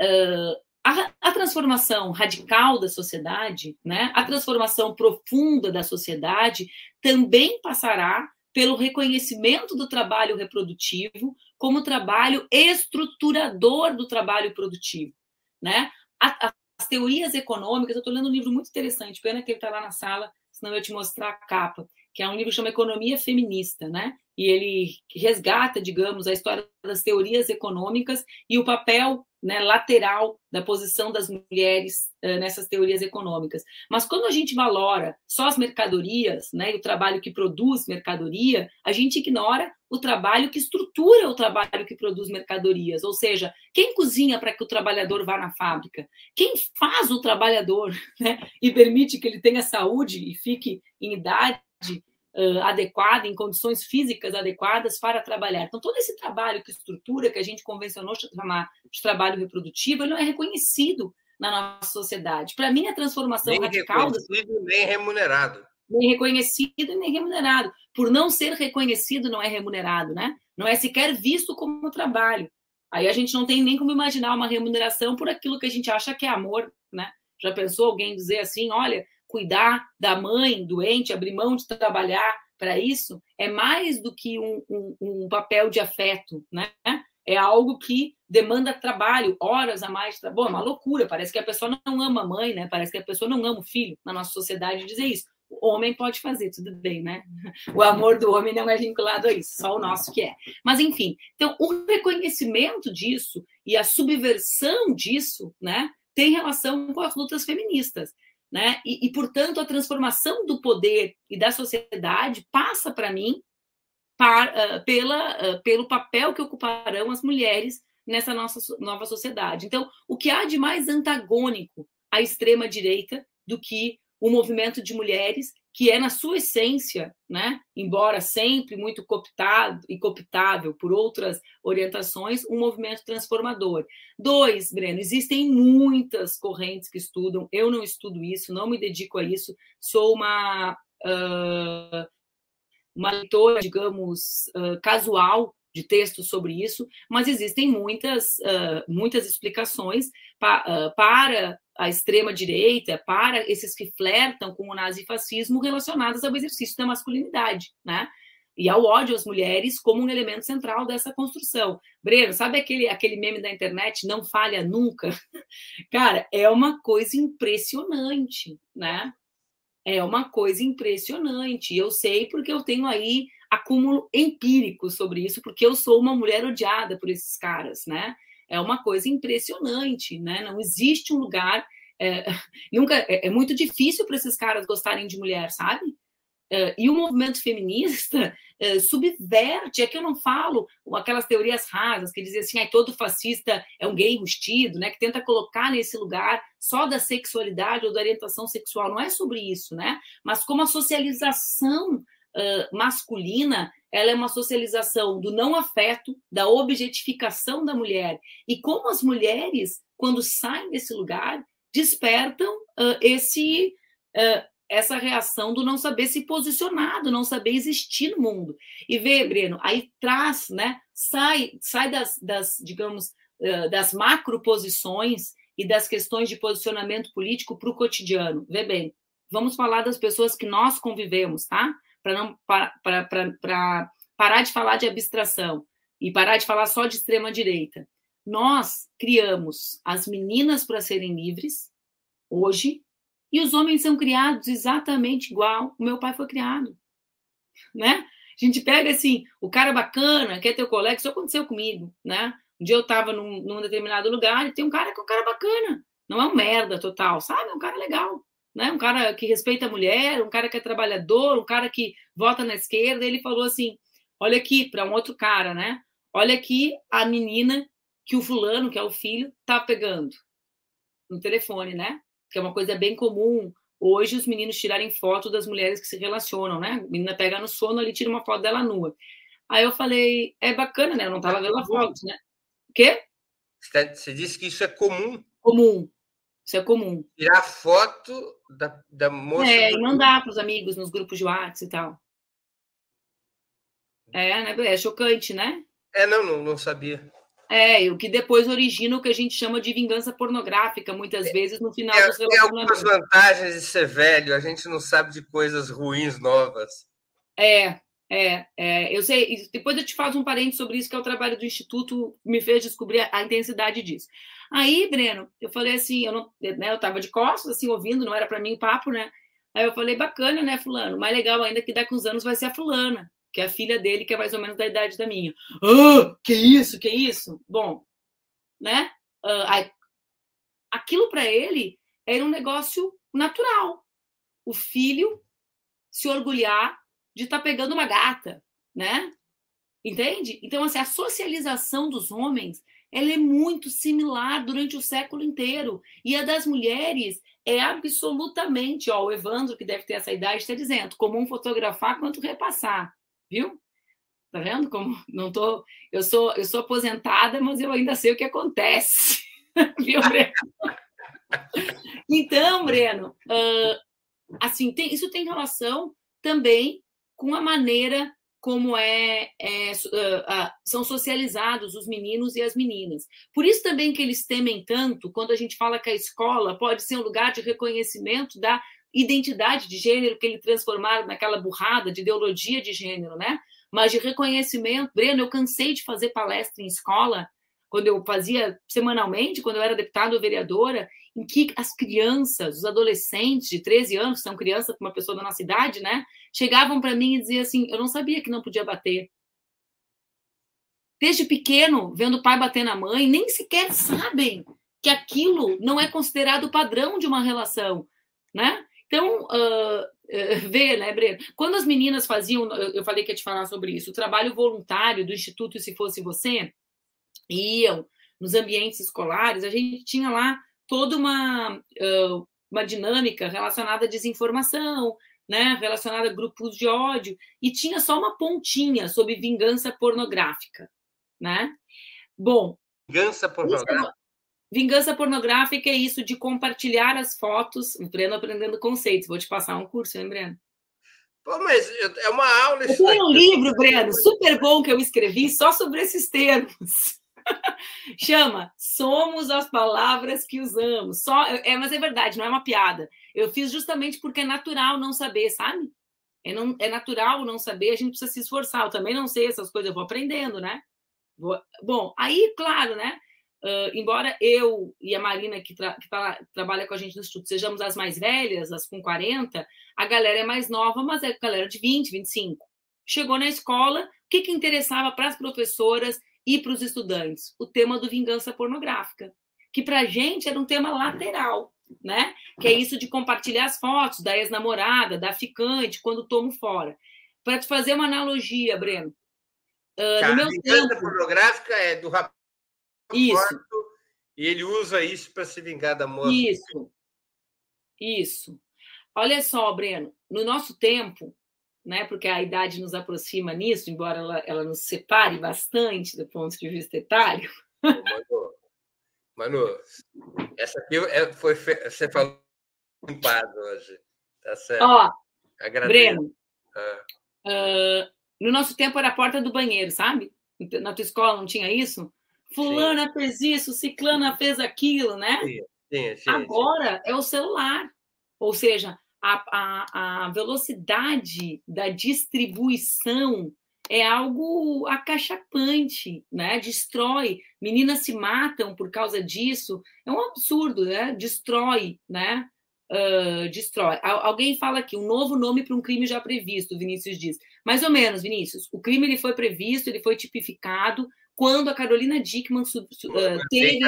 Uh, a, a, transformação radical da sociedade, né, a transformação profunda da sociedade, também passará pelo reconhecimento do trabalho reprodutivo como trabalho estruturador do trabalho produtivo, né? As teorias econômicas, eu estou lendo um livro muito interessante, pena que ele está lá na sala, senão eu te mostrar a capa, que é um livro que chama Economia Feminista, né? E ele resgata, digamos, a história das teorias econômicas e o papel né, lateral da posição das mulheres uh, nessas teorias econômicas. Mas quando a gente valora só as mercadorias, né, e o trabalho que produz mercadoria, a gente ignora o trabalho que estrutura o trabalho que produz mercadorias. Ou seja, quem cozinha para que o trabalhador vá na fábrica? Quem faz o trabalhador [laughs] né, e permite que ele tenha saúde e fique em idade uh, adequada, em condições físicas adequadas para trabalhar. Então, todo esse trabalho que estrutura, que a gente convencionou chamar de trabalho reprodutivo, ele não é reconhecido na nossa sociedade. Para mim, a transformação nem radical. Reconhecido, nem remunerado. Nem reconhecido e nem remunerado. Por não ser reconhecido, não é remunerado, né? Não é sequer visto como trabalho. Aí a gente não tem nem como imaginar uma remuneração por aquilo que a gente acha que é amor, né? Já pensou alguém dizer assim, olha, cuidar da mãe doente, abrir mão de trabalhar para isso, é mais do que um, um, um, papel de afeto, né? É algo que demanda trabalho, horas a mais trabalho. Bom, é uma loucura, parece que a pessoa não ama a mãe, né? Parece que a pessoa não ama o filho na nossa sociedade dizer isso. O homem pode fazer, tudo bem, né? O amor do homem não é vinculado a isso, só o nosso que é. Mas, enfim, então, o reconhecimento disso e a subversão disso, né, tem relação com as lutas feministas. Né? E, e, portanto, a transformação do poder e da sociedade passa para mim para, uh, pela, uh, pelo papel que ocuparão as mulheres nessa nossa nova sociedade. Então, o que há de mais antagônico à extrema-direita do que o movimento de mulheres que é na sua essência, né, embora sempre muito cooptado e cooptável por outras orientações, um movimento transformador. Dois, Breno, existem muitas correntes que estudam, eu não estudo isso, não me dedico a isso, sou uma, uh, uma leitora, digamos, uh, casual de textos sobre isso, mas existem muitas, uh, muitas explicações pa, para a extrema-direita, para esses que flertam com o nazifascismo relacionados ao exercício da masculinidade, né? E ao ódio às mulheres como um elemento central dessa construção. Breno, sabe aquele, aquele meme da internet, não falha nunca? [laughs] Cara, é uma coisa impressionante, né? É uma coisa impressionante. Eu sei porque eu tenho aí acúmulo empírico sobre isso, porque eu sou uma mulher odiada por esses caras, né? É uma coisa impressionante, né? Não existe um lugar. É, [laughs] nunca é, é muito difícil para esses caras gostarem de mulher, sabe? Uh, e o movimento feminista uh, [laughs] subverte, é que eu não falo aquelas teorias rasas que dizem assim, ah, todo fascista é um gay rustido, né, que tenta colocar nesse lugar só da sexualidade ou da orientação sexual, não é sobre isso, né, mas como a socialização masculina, ela é uma socialização do não afeto, da objetificação da mulher, e como as mulheres, quando saem desse lugar, despertam esse essa reação do não saber se posicionar, do não saber existir no mundo. E vê, Breno, aí traz, né? Sai, sai das, das digamos, das macroposições e das questões de posicionamento político para o cotidiano. Vê bem, vamos falar das pessoas que nós convivemos, tá? Para não para parar de falar de abstração e parar de falar só de extrema direita. Nós criamos as meninas para serem livres hoje e os homens são criados exatamente igual o meu pai foi criado. Né? A gente pega assim, o cara bacana, quer teu colega, isso aconteceu comigo, né? Um dia eu estava num, num, determinado lugar e tem um cara que é um cara bacana. Não é um merda total, sabe? É um cara legal. Né? Um cara que respeita a mulher, um cara que é trabalhador, um cara que vota na esquerda. Ele falou assim: olha aqui, para um outro cara, né? Olha aqui a menina que o fulano, que é o filho, tá pegando no telefone, né? que é uma coisa bem comum hoje os meninos tirarem foto das mulheres que se relacionam, né? A menina pega no sono ali tira uma foto dela nua. Aí eu falei, é bacana, né? Eu não estava vendo a foto, né? O quê? Você disse que isso é comum. Comum. Isso é comum. Tirar foto da, da moça. É, e mandar para os amigos nos grupos de WhatsApp e tal. É, né? É chocante, né? É, não, não, não sabia. É, o que depois origina o que a gente chama de vingança pornográfica, muitas vezes, no final é, dos relacionamentos. Tem algumas vantagens de ser velho, a gente não sabe de coisas ruins novas. É, é, é, eu sei. Depois eu te faço um parente sobre isso, que é o trabalho do Instituto, me fez descobrir a, intensidade disso. Aí, Breno, eu falei assim, eu não, né, eu tava de costas, assim, ouvindo, não era para mim o papo, né? Aí eu falei, bacana, né, fulano? Mais legal ainda que daqui uns anos vai ser a fulana que é a filha dele, que é mais ou menos da idade da minha. Ah, que isso, que isso? Bom, né? Uh, aquilo para ele era um negócio natural. O filho se orgulhar de estar tá pegando uma gata, né? Entende? Então, assim, a socialização dos homens ela é muito similar durante o século inteiro. E a das mulheres é absolutamente, ó, o Evandro, que deve ter essa idade, está dizendo, comum fotografar quanto repassar viu? Tá vendo como não tô? Eu sou eu sou aposentada, mas eu ainda sei o que acontece, [laughs] viu, Breno? Então, Breno, uh, assim tem, isso tem relação também com a maneira como é, é uh, uh, são socializados os meninos e as meninas. Por isso também que eles temem tanto quando a gente fala que a escola pode ser um lugar de reconhecimento da identidade de gênero que ele transformaram naquela burrada de ideologia de gênero, né? Mas de reconhecimento. Breno, eu cansei de fazer palestra em escola, quando eu fazia semanalmente, quando eu era deputada ou vereadora, em que as crianças, os adolescentes de 13 anos, são crianças com uma pessoa da nossa idade, né? Chegavam para mim e diziam assim: eu não sabia que não podia bater. Desde pequeno, vendo o pai bater na mãe, nem sequer sabem que aquilo não é considerado padrão de uma relação, né? Então, uh, uh, vê, né, Breno? Quando as meninas faziam, eu falei que ia te falar sobre isso, o trabalho voluntário do Instituto Se Fosse Você, iam nos ambientes escolares, a gente tinha lá toda uma, uh, uma dinâmica relacionada à desinformação, né, relacionada a grupos de ódio, e tinha só uma pontinha sobre vingança pornográfica, né? Bom, vingança pornográfica. Vingança pornográfica é isso de compartilhar as fotos. O Breno aprendendo conceitos. Vou te passar um curso, hein, Breno? Pô, mas é uma aula. Eu tenho um livro, Breno, super bom que eu escrevi só sobre esses termos. Chama Somos as Palavras que Usamos. Só, é, mas é verdade, não é uma piada. Eu fiz justamente porque é natural não saber, sabe? É, não, é natural não saber, a gente precisa se esforçar. Eu também não sei essas coisas, eu vou aprendendo, né? Vou, bom, aí, claro, né? Uh, embora eu e a Marina, que, tra que tá, trabalha com a gente no Instituto, sejamos as mais velhas, as com 40, a galera é mais nova, mas é a galera de 20, 25. Chegou na escola, o que, que interessava para as professoras e para os estudantes? O tema do vingança pornográfica, que para a gente era um tema lateral, né? Que é isso de compartilhar as fotos da ex-namorada, da ficante, quando tomo fora. Para te fazer uma analogia, Breno. Uh, no meu tempo... pornográfica é do rapaz isso. e ele usa isso para se vingar da moça. Isso. Isso. Olha só, Breno, no nosso tempo, né, porque a idade nos aproxima nisso, embora ela, ela nos separe bastante do ponto de vista etário. Manu, Manu essa aqui é, foi, você falou limpado hoje. Tá certo. Ó, Agradeço. Breno, ah. uh, no nosso tempo era a porta do banheiro, sabe? Na tua escola não tinha isso? Fulana sim. fez isso, Ciclana fez aquilo, né? Sim, sim, sim Agora é o celular. Ou seja, a, a, a velocidade da distribuição é algo acachapante, né? Destrói. Meninas se matam por causa disso. É um absurdo, né? Destrói, né? Uh, destrói. Alguém fala aqui, um novo nome para um crime já previsto, Vinícius diz. Mais ou menos, Vinícius. O crime ele foi previsto, ele foi tipificado, quando a Carolina Dickman uh, teve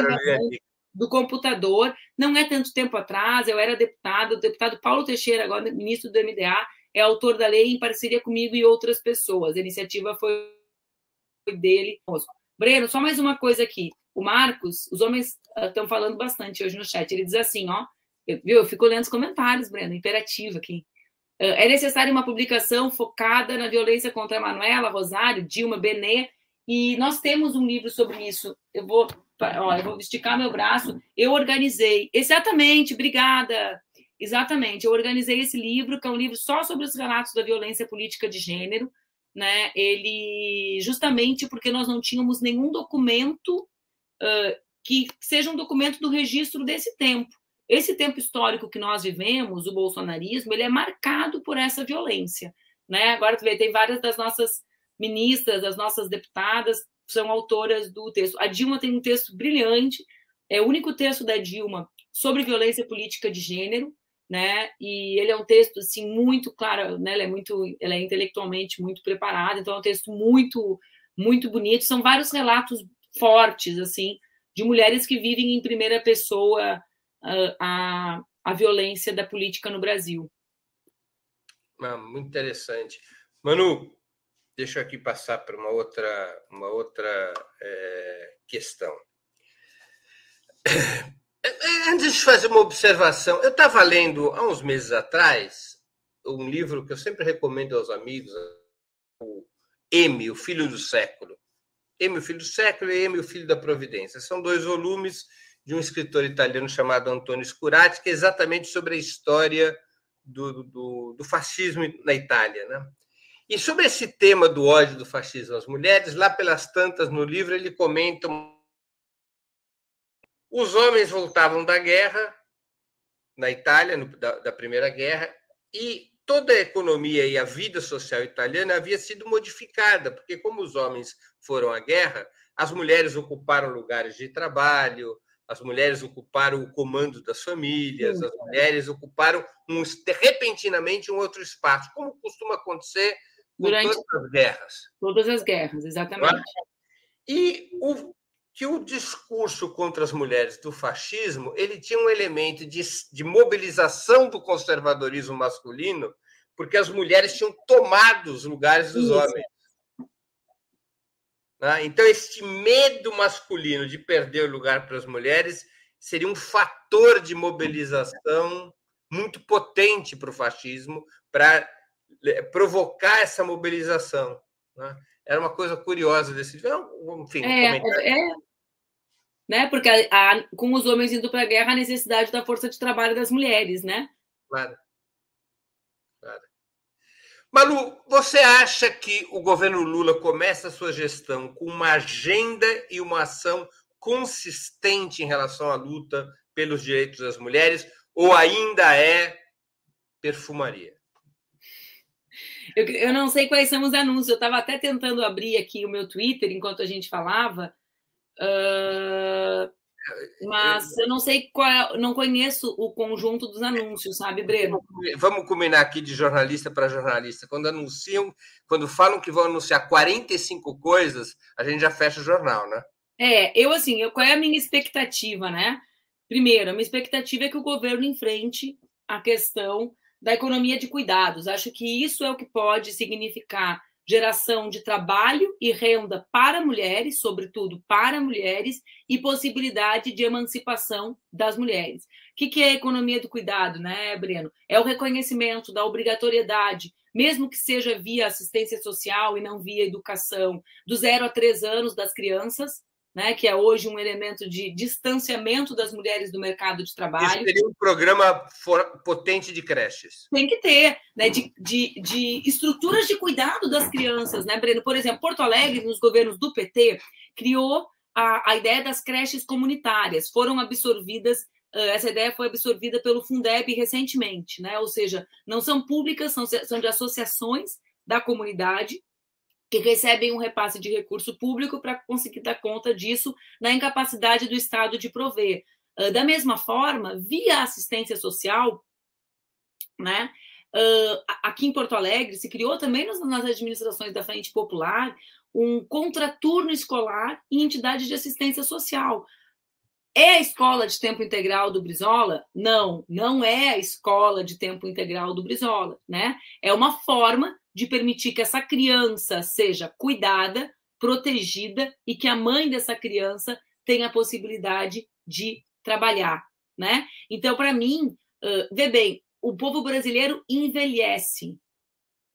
do computador, não é tanto tempo atrás, eu era deputada, o deputado Paulo Teixeira, agora ministro do MDA, é autor da lei em parceria comigo e outras pessoas. A iniciativa foi dele. Breno, só mais uma coisa aqui. O Marcos, os homens estão uh, falando bastante hoje no chat. Ele diz assim, ó, eu, viu? Eu fico lendo os comentários, Breno, imperativo aqui. Uh, é necessária uma publicação focada na violência contra a Manuela, Rosário, Dilma, Benê e nós temos um livro sobre isso. Eu vou, eu vou esticar meu braço. Eu organizei. Exatamente, obrigada. Exatamente. Eu organizei esse livro, que é um livro só sobre os relatos da violência política de gênero. Né? Ele justamente porque nós não tínhamos nenhum documento uh, que seja um documento do registro desse tempo. Esse tempo histórico que nós vivemos, o bolsonarismo, ele é marcado por essa violência. Né? Agora tu vê, tem várias das nossas ministras, as nossas deputadas, são autoras do texto. A Dilma tem um texto brilhante, é o único texto da Dilma sobre violência política de gênero, né? E ele é um texto assim muito claro, né? Ela é muito, ela é intelectualmente muito preparada, então é um texto muito, muito bonito. São vários relatos fortes assim de mulheres que vivem em primeira pessoa a, a, a violência da política no Brasil. Ah, muito interessante. Manu, deixa eu aqui passar para uma outra, uma outra é, questão. [coughs] Antes de fazer uma observação, eu estava lendo há uns meses atrás um livro que eu sempre recomendo aos amigos, o M, o Filho do Século. M, o Filho do Século e M, o Filho da Providência. São dois volumes de um escritor italiano chamado Antonio Scurati, que é exatamente sobre a história do, do, do fascismo na Itália. Né? E sobre esse tema do ódio do fascismo às mulheres, lá pelas tantas no livro, ele comenta: os homens voltavam da guerra, na Itália, no, da, da Primeira Guerra, e toda a economia e a vida social italiana havia sido modificada, porque, como os homens foram à guerra, as mulheres ocuparam lugares de trabalho, as mulheres ocuparam o comando das famílias, as mulheres ocuparam um, repentinamente um outro espaço, como costuma acontecer Durante todas as guerras. Todas as guerras, exatamente. E o, que o discurso contra as mulheres do fascismo ele tinha um elemento de, de mobilização do conservadorismo masculino, porque as mulheres tinham tomado os lugares dos Isso. homens. Né? Então, este medo masculino de perder o lugar para as mulheres seria um fator de mobilização muito potente para o fascismo, para provocar essa mobilização. Né? Era uma coisa curiosa desse. Enfim, é, é, né? Porque a, a, com os homens indo para a guerra, a necessidade da força de trabalho das mulheres, né? Claro. claro. Malu, você acha que o governo Lula começa a sua gestão com uma agenda e uma ação consistente em relação à luta pelos direitos das mulheres, ou ainda é perfumaria? Eu, eu não sei quais são os anúncios. Eu estava até tentando abrir aqui o meu Twitter enquanto a gente falava, Uh, mas eu não sei qual, não conheço o conjunto dos anúncios, sabe, Breno? Vamos combinar aqui de jornalista para jornalista. Quando anunciam, quando falam que vão anunciar 45 coisas, a gente já fecha o jornal, né? É, eu assim, eu, qual é a minha expectativa, né? Primeiro, a minha expectativa é que o governo enfrente a questão da economia de cuidados. Acho que isso é o que pode significar geração de trabalho e renda para mulheres, sobretudo para mulheres, e possibilidade de emancipação das mulheres. O que é a economia do cuidado, né, Breno? É o reconhecimento da obrigatoriedade, mesmo que seja via assistência social e não via educação, do zero a três anos das crianças, né, que é hoje um elemento de distanciamento das mulheres do mercado de trabalho. Isso seria um programa potente de creches. Tem que ter, né, de, de, de estruturas de cuidado das crianças, né, Breno? Por exemplo, Porto Alegre, nos governos do PT, criou a, a ideia das creches comunitárias. Foram absorvidas essa ideia foi absorvida pelo Fundeb recentemente, né? Ou seja, não são públicas, são, são de associações da comunidade que recebem um repasse de recurso público para conseguir dar conta disso na incapacidade do Estado de prover. Ah, da mesma forma, via assistência social, né? Ah, aqui em Porto Alegre se criou também nas administrações da Frente Popular um contraturno escolar em entidade de assistência social. É a escola de tempo integral do Brizola? Não, não é a escola de tempo integral do Brizola, né? É uma forma de permitir que essa criança seja cuidada, protegida e que a mãe dessa criança tenha a possibilidade de trabalhar, né? Então, para mim, uh, vê bem, o povo brasileiro envelhece,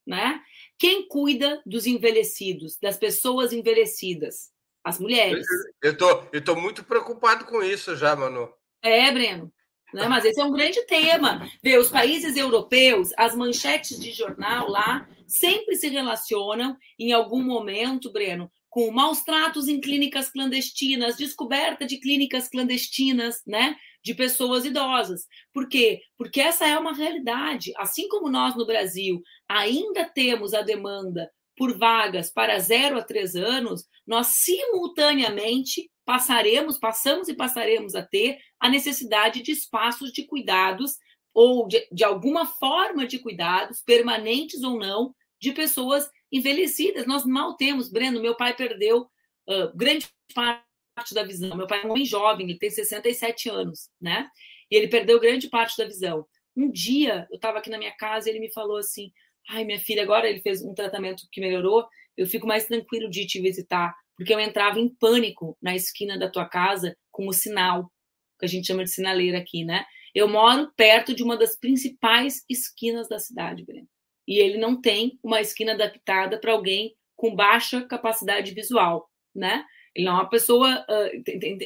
né? Quem cuida dos envelhecidos, das pessoas envelhecidas? As mulheres. Eu tô, eu tô muito preocupado com isso já, Manu. É, Breno. Né? Mas esse é um grande tema. Ver os países europeus, as manchetes de jornal lá sempre se relacionam, em algum momento, Breno, com maus tratos em clínicas clandestinas, descoberta de clínicas clandestinas, né? De pessoas idosas. Por quê? Porque essa é uma realidade. Assim como nós no Brasil ainda temos a demanda por vagas para zero a três anos, nós simultaneamente passaremos, passamos e passaremos a ter a necessidade de espaços de cuidados ou de, de alguma forma de cuidados, permanentes ou não, de pessoas envelhecidas. Nós mal temos, Breno, meu pai perdeu uh, grande parte da visão. Meu pai é um homem jovem, ele tem 67 anos, né? E ele perdeu grande parte da visão. Um dia, eu estava aqui na minha casa e ele me falou assim: Ai, minha filha, agora ele fez um tratamento que melhorou, eu fico mais tranquilo de te visitar, porque eu entrava em pânico na esquina da tua casa com o sinal, que a gente chama de sinaleira aqui, né? Eu moro perto de uma das principais esquinas da cidade, Breno e ele não tem uma esquina adaptada para alguém com baixa capacidade visual, né? Ele não é uma pessoa, uh,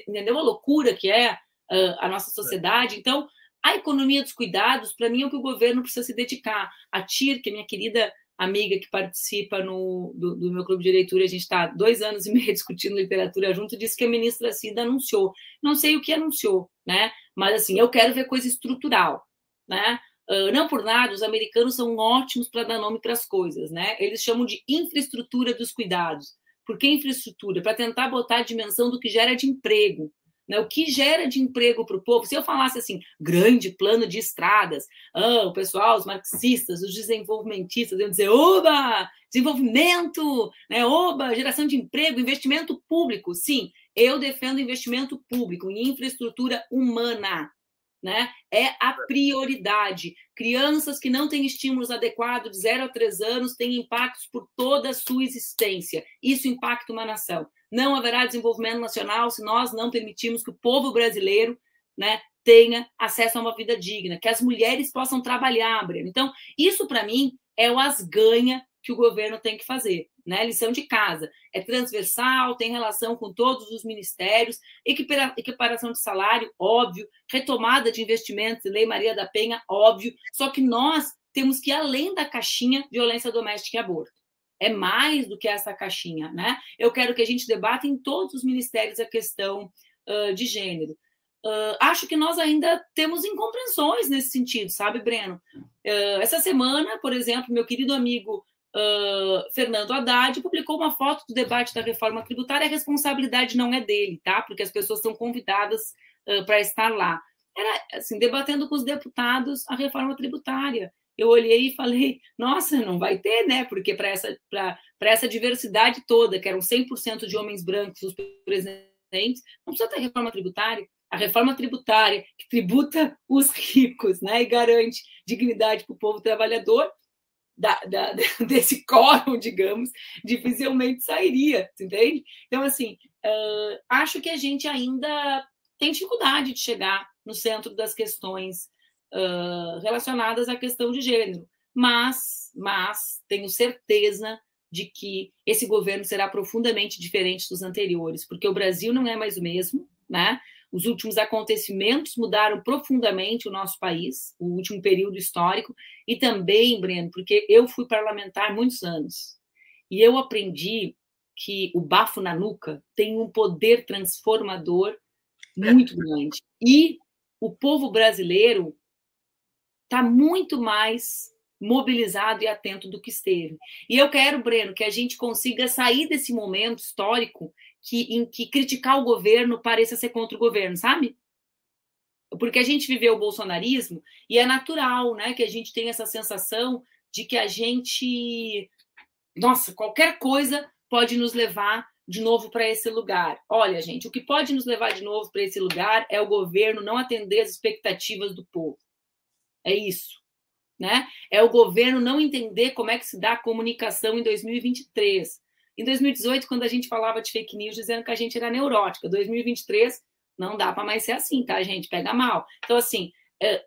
entendeu a loucura que é uh, a nossa sociedade? Então, a economia dos cuidados, para mim, é o que o governo precisa se dedicar. A TIR, que é minha querida amiga que participa no, do, do meu clube de leitura, a gente está dois anos e meio [laughs] discutindo literatura junto, disse que a ministra Cida anunciou. Não sei o que anunciou, né? Mas, assim, eu quero ver coisa estrutural, né? Uh, não por nada, os americanos são ótimos para dar nome para as coisas, né? Eles chamam de infraestrutura dos cuidados. Por que infraestrutura? Para tentar botar a dimensão do que gera de emprego. Né? O que gera de emprego para o povo? Se eu falasse assim, grande plano de estradas, ah, o pessoal, os marxistas, os desenvolvimentistas, iam dizer, oba, desenvolvimento, né? oba, geração de emprego, investimento público. Sim, eu defendo investimento público em infraestrutura humana né? É a prioridade. Crianças que não têm estímulos adequados de 0 a 3 anos têm impactos por toda a sua existência. Isso impacta uma nação. Não haverá desenvolvimento nacional se nós não permitirmos que o povo brasileiro né, tenha acesso a uma vida digna, que as mulheres possam trabalhar, Breno. Então, isso para mim é o asganha que o governo tem que fazer né? Lição de casa. É transversal, tem relação com todos os ministérios, equiparação de salário, óbvio, retomada de investimentos, Lei Maria da Penha, óbvio. Só que nós temos que ir além da caixinha violência doméstica e aborto. É mais do que essa caixinha, né? Eu quero que a gente debata em todos os ministérios a questão uh, de gênero. Uh, acho que nós ainda temos incompreensões nesse sentido, sabe, Breno? Uh, essa semana, por exemplo, meu querido amigo uh, Fernando Haddad publicou uma foto do debate da reforma tributária. A responsabilidade não é dele, tá? Porque as pessoas são convidadas uh, para estar lá. Era assim, debatendo com os deputados a reforma tributária. Eu olhei e falei, nossa, não vai ter, né? Porque para essa, essa diversidade toda, que eram 100% de homens brancos os presidentes, não precisa ter reforma tributária. A reforma tributária que tributa os ricos né, e garante dignidade para o povo trabalhador, da, da, [laughs] desse quórum, digamos, dificilmente sairia, entende? Então, assim, uh, acho que a gente ainda tem dificuldade de chegar no centro das questões uh, relacionadas à questão de gênero, mas, mas tenho certeza de que esse governo será profundamente diferente dos anteriores, porque o Brasil não é mais o mesmo, né? Os últimos acontecimentos mudaram profundamente o nosso país, o último período histórico, e também, Breno, porque eu fui parlamentar muitos anos, e eu aprendi que o bafo na nuca tem um poder transformador muito grande. E o povo brasileiro está muito mais mobilizado e atento do que esteve. E eu quero, Breno, que a gente consiga sair desse momento histórico que, em que criticar o governo pareça ser contra o governo, sabe? Porque a gente viveu o bolsonarismo e é natural, né, que a gente tenha essa sensação de que a gente, nossa, qualquer coisa pode nos levar de novo para esse lugar. Olha, gente, o que pode nos levar de novo para esse lugar é o governo não atender as expectativas do povo. É isso. Né? É o governo não entender como é que se dá a comunicação em 2023. Em 2018, quando a gente falava de fake news dizendo que a gente era neurótica, 2023 não dá para mais ser assim, tá, gente? Pega mal. Então, assim, é,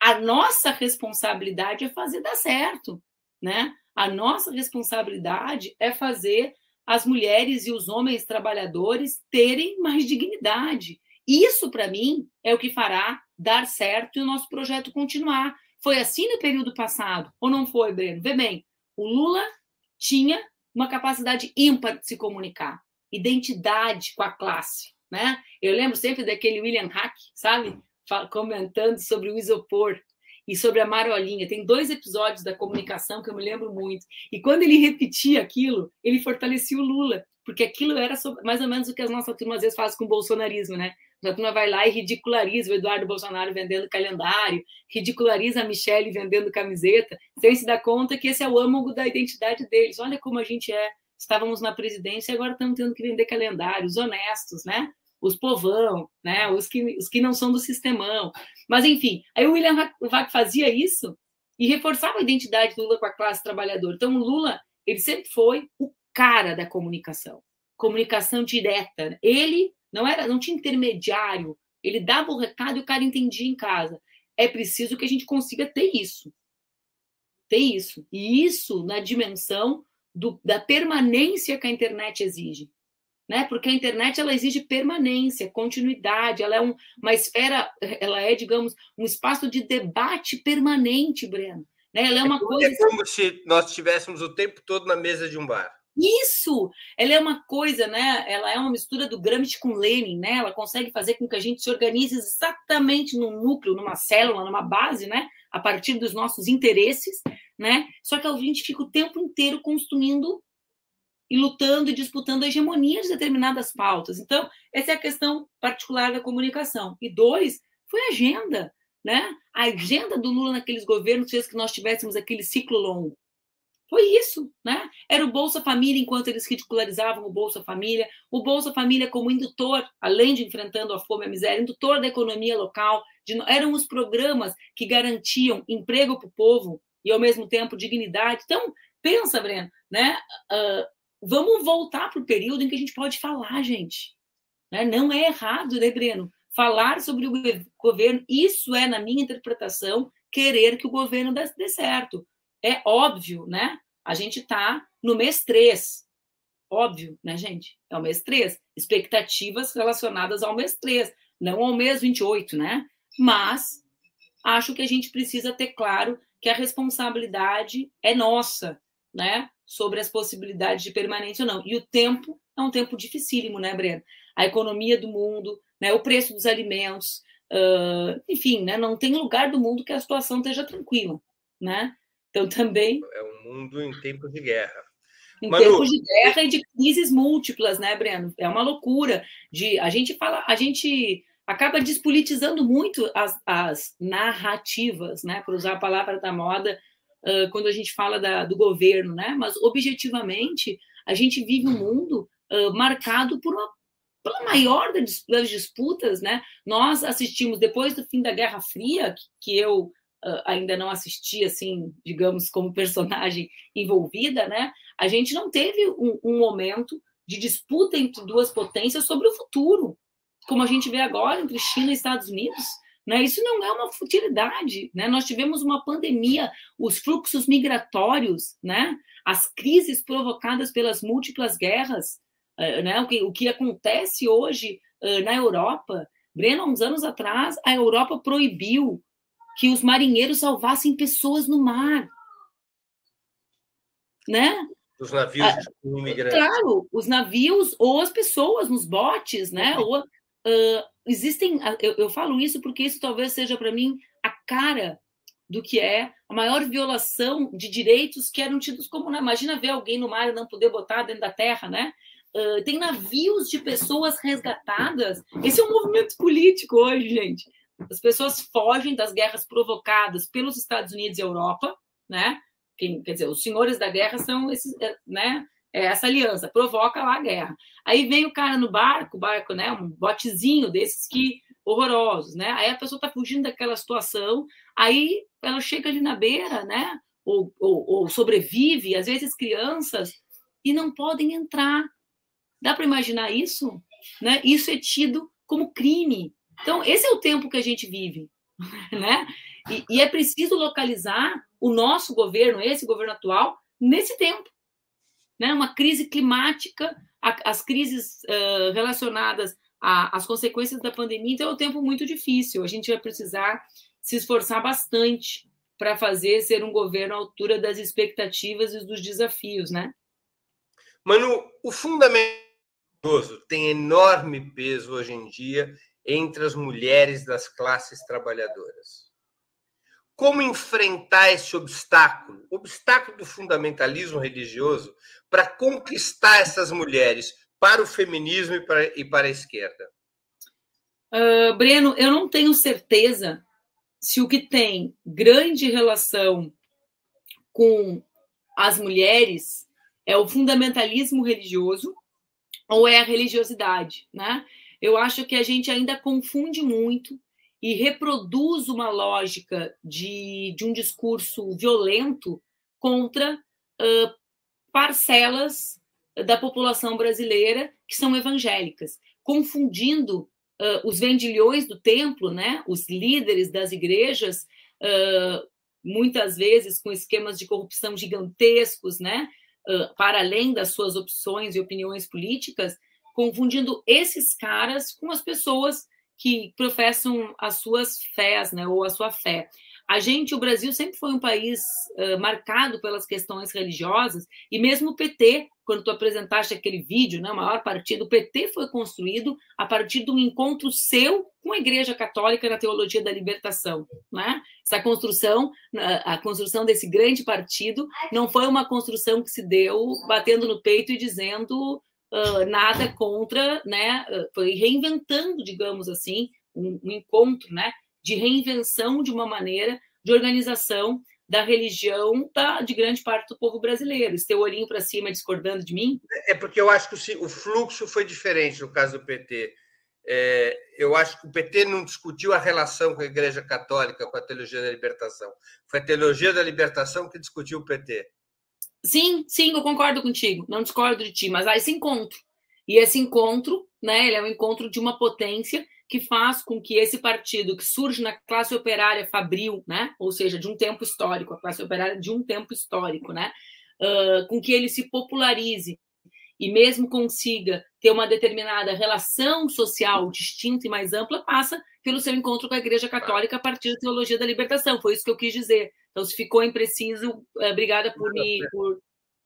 a nossa responsabilidade é fazer dar certo, né? A nossa responsabilidade é fazer as mulheres e os homens trabalhadores terem mais dignidade. Isso, para mim, é o que fará dar certo e o nosso projeto continuar. Foi assim no período passado, ou não foi, Breno? Vê bem, o Lula tinha uma capacidade ímpar de se comunicar, identidade com a classe, né? Eu lembro sempre daquele William Hack, sabe? Comentando sobre o isopor e sobre a marolinha. Tem dois episódios da comunicação que eu me lembro muito. E quando ele repetia aquilo, ele fortalecia o Lula, porque aquilo era mais ou menos o que as nossas turmas às vezes fazem com o bolsonarismo, né? A turma vai lá e ridiculariza o Eduardo Bolsonaro vendendo calendário, ridiculariza a Michelle vendendo camiseta, sem se dar conta que esse é o âmago da identidade deles. Olha como a gente é. Estávamos na presidência e agora estamos tendo que vender calendários honestos, né? Os povão, né? Os que, os que não são do sistemão. Mas, enfim, aí o William Vac fazia isso e reforçava a identidade do Lula com a classe trabalhadora. Então, o Lula, ele sempre foi o cara da comunicação. Comunicação direta. Ele não era, não tinha intermediário. Ele dava o recado e o cara entendia em casa. É preciso que a gente consiga ter isso. Ter isso. E isso na dimensão do, da permanência que a internet exige. Né? Porque a internet ela exige permanência, continuidade, ela é um, uma esfera, ela é, digamos, um espaço de debate permanente, Breno. Né? Ela é uma é coisa. É como se nós estivéssemos o tempo todo na mesa de um bar. Isso! Ela é uma coisa, né? Ela é uma mistura do Gramsci com Lenin, né? Ela consegue fazer com que a gente se organize exatamente num núcleo, numa célula, numa base, né? A partir dos nossos interesses, né? Só que a gente fica o tempo inteiro construindo e lutando e disputando a hegemonia de determinadas pautas. Então, essa é a questão particular da comunicação. E dois, foi a agenda, né? A agenda do Lula naqueles governos fez que nós tivéssemos aquele ciclo longo. Foi isso, né? Era o Bolsa Família enquanto eles ridicularizavam o Bolsa Família, o Bolsa Família como indutor, além de enfrentando a fome e a miséria, indutor da economia local. De, eram os programas que garantiam emprego para o povo e ao mesmo tempo dignidade. Então, pensa, Breno, né? Uh, vamos voltar para o período em que a gente pode falar, gente. Né? Não é errado, né, Breno? Falar sobre o governo, isso é, na minha interpretação, querer que o governo dê certo é óbvio, né? A gente está no mês 3. Óbvio, né, gente? É o mês 3. Expectativas relacionadas ao mês 3, não ao mês 28, né? Mas acho que a gente precisa ter claro que a responsabilidade é nossa, né? Sobre as possibilidades de permanência ou não. E o tempo é um tempo dificílimo, né, Breno? A economia do mundo, né? o preço dos alimentos, uh, enfim, né? não tem lugar do mundo que a situação esteja tranquila, né? Então também é um mundo em tempos de guerra. Em Manu, tempos de guerra e de crises múltiplas, né, Breno? É uma loucura. De a gente fala, a gente acaba despolitizando muito as, as narrativas, né? Para usar a palavra da moda, uh, quando a gente fala da, do governo, né? Mas objetivamente a gente vive um mundo uh, marcado por uma pela maior das disputas, né? Nós assistimos depois do fim da Guerra Fria, que eu uh, ainda não assisti, assim, digamos, como personagem envolvida, né? A gente não teve um, um momento de disputa entre duas potências sobre o futuro, como a gente vê agora entre China e Estados Unidos. Né? Isso não é uma futilidade. Né? Nós tivemos uma pandemia, os fluxos migratórios, né? as crises provocadas pelas múltiplas guerras, eh, né? o, que, o que acontece hoje uh, na Europa. Breno, há uns anos atrás, a Europa proibiu que os marinheiros salvassem pessoas no mar. Né? Os navios ah, imigrantes. Claro, os navios ou as pessoas nos botes, né? Uhum. Ou, uh, existem. Eu, eu, falo isso porque isso talvez seja para mim a cara do que é a maior violação de direitos que eram tidos como. Né? Imagina ver alguém no mar e não poder botar dentro da terra, né? Uh, tem navios de pessoas resgatadas. Esse é um movimento político hoje, gente. As pessoas fogem das guerras provocadas pelos Estados Unidos e Europa, né? Quem, quer dizer, os senhores da guerra são esses, é, né? É essa aliança, provoca lá a guerra. Aí vem o cara no barco, barco, né? Um botezinho desses que horrorosos, né? Aí a pessoa está fugindo daquela situação, aí ela chega ali na beira, né? Ou, ou, ou sobrevive, às vezes crianças, e não podem entrar. Dá para imaginar isso? Né? Isso é tido como crime. Então, esse é o tempo que a gente vive, [laughs] né? E, e é preciso localizar o nosso governo, esse governo atual, nesse tempo. Né? Uma crise climática, a, as crises uh, relacionadas às consequências da pandemia, então é um tempo muito difícil. A gente vai precisar se esforçar bastante para fazer ser um governo à altura das expectativas e dos desafios, né? Manu, o fundamentoso tem enorme peso hoje em dia entre as mulheres das classes trabalhadoras. Como enfrentar esse obstáculo, obstáculo do fundamentalismo religioso, para conquistar essas mulheres para o feminismo e para, e para a esquerda? Uh, Breno, eu não tenho certeza se o que tem grande relação com as mulheres é o fundamentalismo religioso ou é a religiosidade, né? Eu acho que a gente ainda confunde muito e reproduz uma lógica de, de um discurso violento contra uh, parcelas da população brasileira que são evangélicas, confundindo uh, os vendilhões do templo, né, os líderes das igrejas, uh, muitas vezes com esquemas de corrupção gigantescos, né, para além das suas opções e opiniões políticas, confundindo esses caras com as pessoas que professam as suas fés, né, ou a sua fé. A gente, o Brasil, sempre foi um país uh, marcado pelas questões religiosas, e mesmo o PT, quando tu apresentaste aquele vídeo, né, o maior partido, o PT foi construído a partir de um encontro seu com a Igreja Católica na teologia da libertação. Né? Essa construção, a construção desse grande partido, não foi uma construção que se deu batendo no peito e dizendo uh, nada contra, né? Foi reinventando, digamos assim, um, um encontro, né? De reinvenção de uma maneira de organização da religião da, de grande parte do povo brasileiro. Esse teu olhinho para cima discordando de mim? É porque eu acho que o fluxo foi diferente no caso do PT. É, eu acho que o PT não discutiu a relação com a Igreja Católica, com a teologia da libertação. Foi a teologia da libertação que discutiu o PT. Sim, sim, eu concordo contigo. Não discordo de ti, mas há esse encontro. E esse encontro, né, ele é um encontro de uma potência que faz com que esse partido que surge na classe operária fabril, né, ou seja, de um tempo histórico, a classe operária de um tempo histórico, né, uh, com que ele se popularize e mesmo consiga ter uma determinada relação social distinta e mais ampla, passa pelo seu encontro com a Igreja Católica a partir da teologia da libertação. Foi isso que eu quis dizer. Então, se ficou impreciso, eh, obrigada por me por,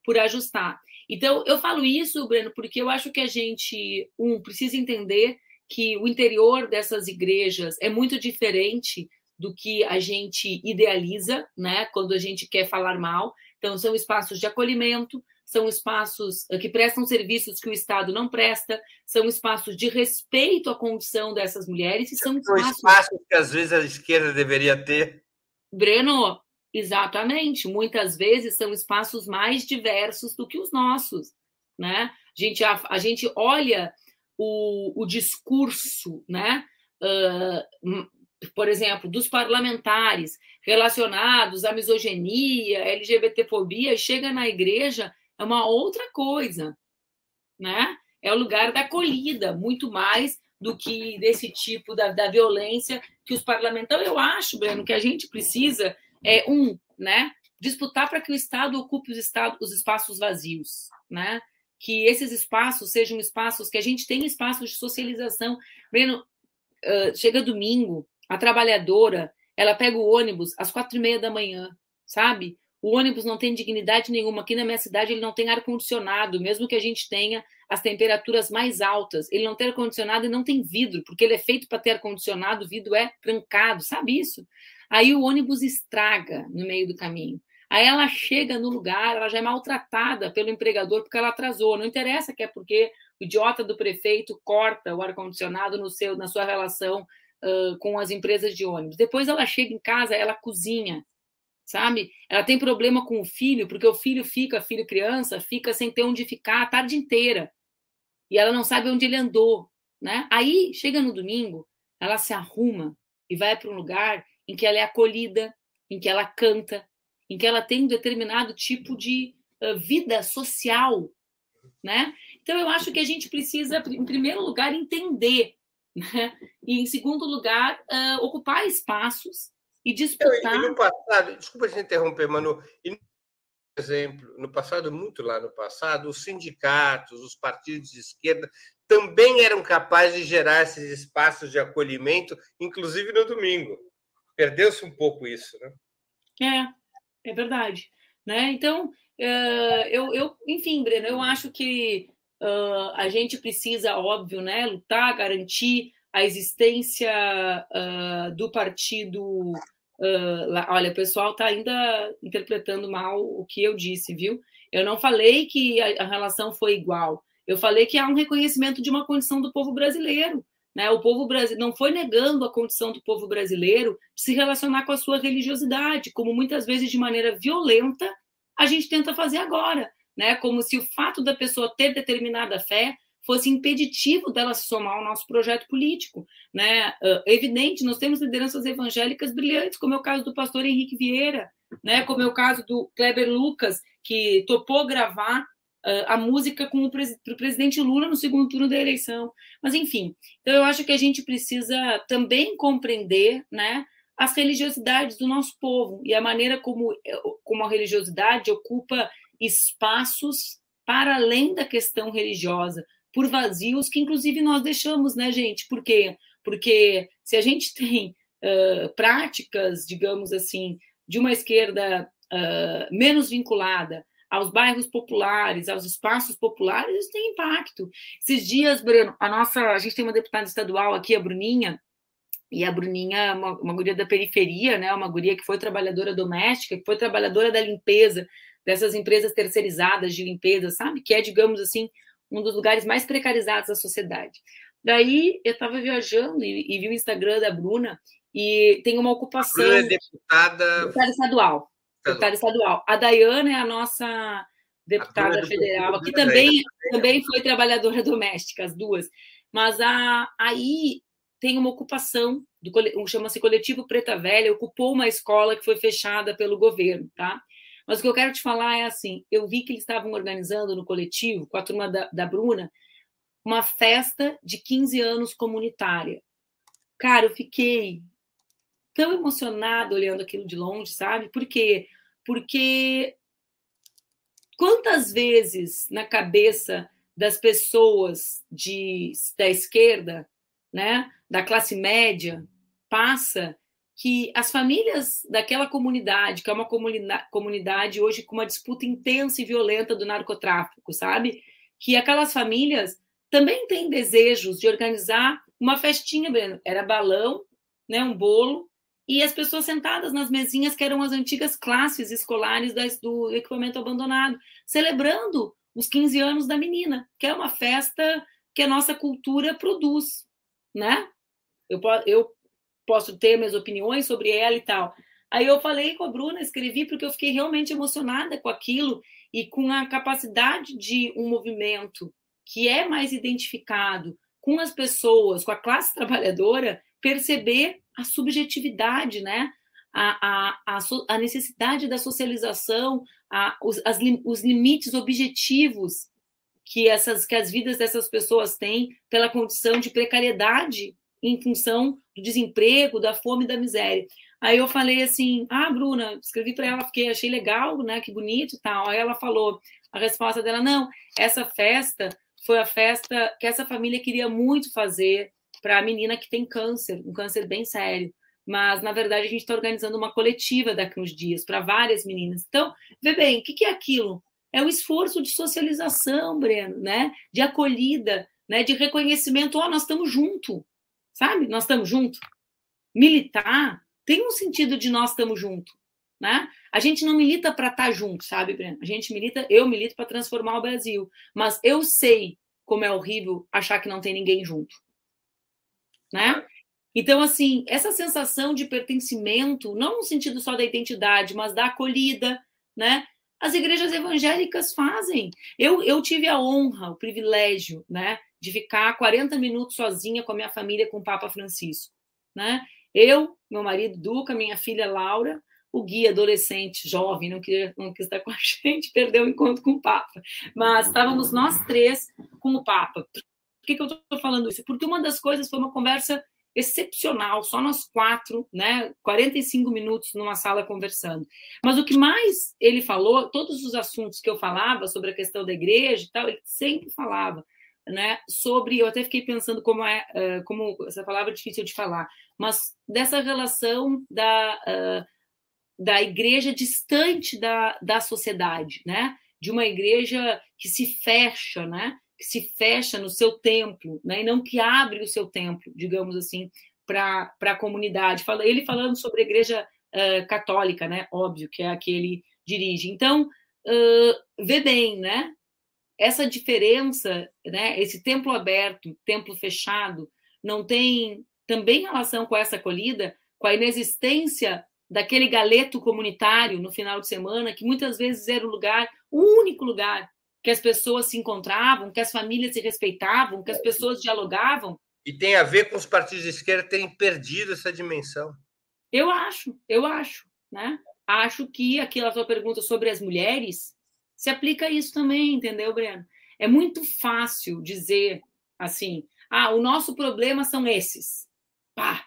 por ajustar. Então, eu falo isso, Breno, porque eu acho que a gente, um, precisa entender que o interior dessas igrejas é muito diferente do que a gente idealiza, né? Quando a gente quer falar mal. Então, são espaços de acolhimento, são espaços que prestam serviços que o Estado não presta, são espaços de respeito à condição dessas mulheres e são espaços... espaços que às vezes a esquerda deveria ter. Breno, exatamente. Muitas vezes são espaços mais diversos do que os nossos, né? A gente, a, a gente olha o, o discurso, né? Uh, por exemplo, dos parlamentares relacionados à misoginia, LGBTfobia, chega na igreja é uma outra coisa, né? É o lugar da acolhida, muito mais do que desse tipo da, da violência que os parlamentares. Eu acho, Breno, que a gente precisa é um, né? Disputar para que o Estado ocupe os, estado, os espaços vazios, né? Que esses espaços sejam espaços que a gente tenha espaços de socialização. Breno, uh, chega domingo, a trabalhadora, ela pega o ônibus às quatro e meia da manhã, sabe? O ônibus não tem dignidade nenhuma. Aqui na minha cidade ele não tem ar-condicionado, mesmo que a gente tenha as temperaturas mais altas. Ele não tem ar-condicionado e não tem vidro, porque ele é feito para ter ar-condicionado, o vidro é trancado, sabe isso? Aí o ônibus estraga no meio do caminho. Aí ela chega no lugar, ela já é maltratada pelo empregador porque ela atrasou. Não interessa que é porque o idiota do prefeito corta o ar-condicionado no seu, na sua relação uh, com as empresas de ônibus. Depois ela chega em casa, ela cozinha, sabe? Ela tem problema com o filho, porque o filho fica, filho criança, fica sem ter onde ficar a tarde inteira. E ela não sabe onde ele andou, né? Aí, chega no domingo, ela se arruma e vai para um lugar em que ela é acolhida, em que ela canta, em que ela tem um determinado tipo de uh, vida social, né? Então, eu acho que a gente precisa, em primeiro lugar, entender, né? E, em segundo lugar, uh, ocupar espaços e disputar. Eu, e no passado, desculpa te interromper, Manu, por exemplo, no passado, muito lá no passado, os sindicatos, os partidos de esquerda também eram capazes de gerar esses espaços de acolhimento, inclusive no domingo. Perdeu-se um pouco isso, né? É, é verdade. Né? Então, uh, eu, eu, enfim, Breno, eu acho que uh, a gente precisa, óbvio, né, lutar, garantir a existência uh, do partido. Uh, olha, o pessoal está ainda interpretando mal o que eu disse, viu? Eu não falei que a, a, relação foi igual. Eu falei que há um reconhecimento de uma condição do povo brasileiro. Né? O povo brasileiro não foi negando a condição do povo brasileiro de se relacionar com a sua religiosidade, como muitas vezes de maneira violenta a gente tenta fazer agora, né? Como se o fato da pessoa ter determinada fé fosse impeditivo dela se somar ao nosso projeto político. Né? Evidente, nós temos lideranças evangélicas brilhantes, como é o caso do pastor Henrique Vieira, né? como é o caso do Kleber Lucas, que topou gravar a música para o pres presidente Lula no segundo turno da eleição. Mas, enfim, então eu acho que a gente precisa também compreender né, as religiosidades do nosso povo e a maneira como, como a religiosidade ocupa espaços para além da questão religiosa, por vazios que, inclusive, nós deixamos, né, gente? Por quê? Porque se a gente tem uh, práticas, digamos assim, de uma esquerda uh, menos vinculada aos bairros populares, aos espaços populares, isso tem impacto. Esses dias, Bruno, a nossa, a gente tem uma deputada estadual aqui, a Bruninha, e a Bruninha é uma, uma guria da periferia, né? Uma guria que foi trabalhadora doméstica, que foi trabalhadora da limpeza, dessas empresas terceirizadas de limpeza, sabe? Que é, digamos assim, um dos lugares mais precarizados da sociedade. Daí eu estava viajando e, e, vi o Instagram da Bruna e tem uma ocupação. A Bruna é deputada. Deputada estadual. Deputada estadual. A Dayana é a nossa deputada a federal, que também, também foi trabalhadora doméstica, as duas. Mas a, aí tem uma ocupação, chama-se Coletivo Preta Velha, ocupou uma escola que foi fechada pelo governo, tá? Mas o que eu quero te falar é assim: eu vi que eles estavam organizando no coletivo, com a turma da, da Bruna, uma festa de 15 anos comunitária. Cara, eu fiquei tão emocionada olhando aquilo de longe, sabe? Por quê? Porque quantas vezes na cabeça das pessoas de, da esquerda, né, da classe média, passa que as famílias daquela comunidade, que é uma comunidade hoje com uma disputa intensa e violenta do narcotráfico, sabe? Que aquelas famílias também têm desejos de organizar uma festinha, Breno. Era balão, né, um bolo, e as pessoas sentadas nas mesinhas que eram as antigas classes escolares do equipamento abandonado, celebrando os 15 anos da menina, que é uma festa que a nossa cultura produz, né? Eu, eu posso ter minhas opiniões sobre ela e tal. Aí eu falei com a Bruna, escrevi porque eu fiquei realmente emocionada com aquilo e com a capacidade de um movimento que é mais identificado com as pessoas, com a classe trabalhadora, perceber a subjetividade, né? A, a, a, necessidade da socialização, a, os, as, os limites objetivos que, essas, que as vidas dessas pessoas têm pela condição de precariedade em função do desemprego, da fome e da miséria. Aí eu falei assim: Ah, Bruna, escrevi para ela, porque achei legal, né? Que bonito e tal. Aí ela falou: a resposta dela, não, essa festa foi a festa que essa família queria muito fazer para a menina que tem câncer, um câncer bem sério. Mas, na verdade, a gente está organizando uma coletiva daqui uns dias para várias meninas. Então, vê bem, o que, que é aquilo? É o esforço de socialização, Breno, né? De acolhida, né? De reconhecimento. Ó, oh, nós estamos juntos, sabe? Nós estamos juntos. Militar tem um sentido de nós estamos juntos, né? A gente não milita para estar tá junto, sabe, Breno? A gente milita, eu milito para transformar o Brasil. Mas eu sei como é horrível achar que não tem ninguém junto né? Então, assim, essa sensação de pertencimento, não no sentido só da identidade, mas da acolhida, né? As igrejas evangélicas fazem. Eu, eu tive a honra, o privilégio, né, de ficar 40 minutos sozinha com a minha família, com o Papa Francisco, né? Eu, meu marido Duca, minha filha Laura, o guia adolescente, jovem, não quis, não quis estar com a [laughs] gente, perdeu o encontro com o Papa. Mas estávamos nós três com o Papa. Por que, que eu estou falando isso? Porque uma das coisas foi uma conversa excepcional, só nós quatro, né? 45 minutos numa sala conversando. Mas o que mais ele falou, todos os assuntos que eu falava sobre a questão da igreja e tal, ele sempre falava, né? Sobre, eu até fiquei pensando como é, como essa palavra é difícil de falar, mas dessa relação da da igreja distante da, da sociedade, né? De uma igreja que se fecha, né? Se fecha no seu templo, né, e não que abre o seu templo, digamos assim, para a comunidade. Ele falando sobre a igreja uh, católica, né, óbvio, que é a que ele dirige. Então, uh, vê bem, né, essa diferença, né, esse templo aberto, templo fechado, não tem também relação com essa acolhida, com a inexistência daquele galeto comunitário no final de semana, que muitas vezes era o lugar, o único lugar que as pessoas se encontravam, que as famílias se respeitavam, que as pessoas dialogavam. E tem a ver com os partidos de esquerda terem perdido essa dimensão. Eu acho, eu acho, né? Acho que aquela tua pergunta sobre as mulheres se aplica a isso também, entendeu, Breno? É muito fácil dizer assim: "Ah, o nosso problema são esses". Pá,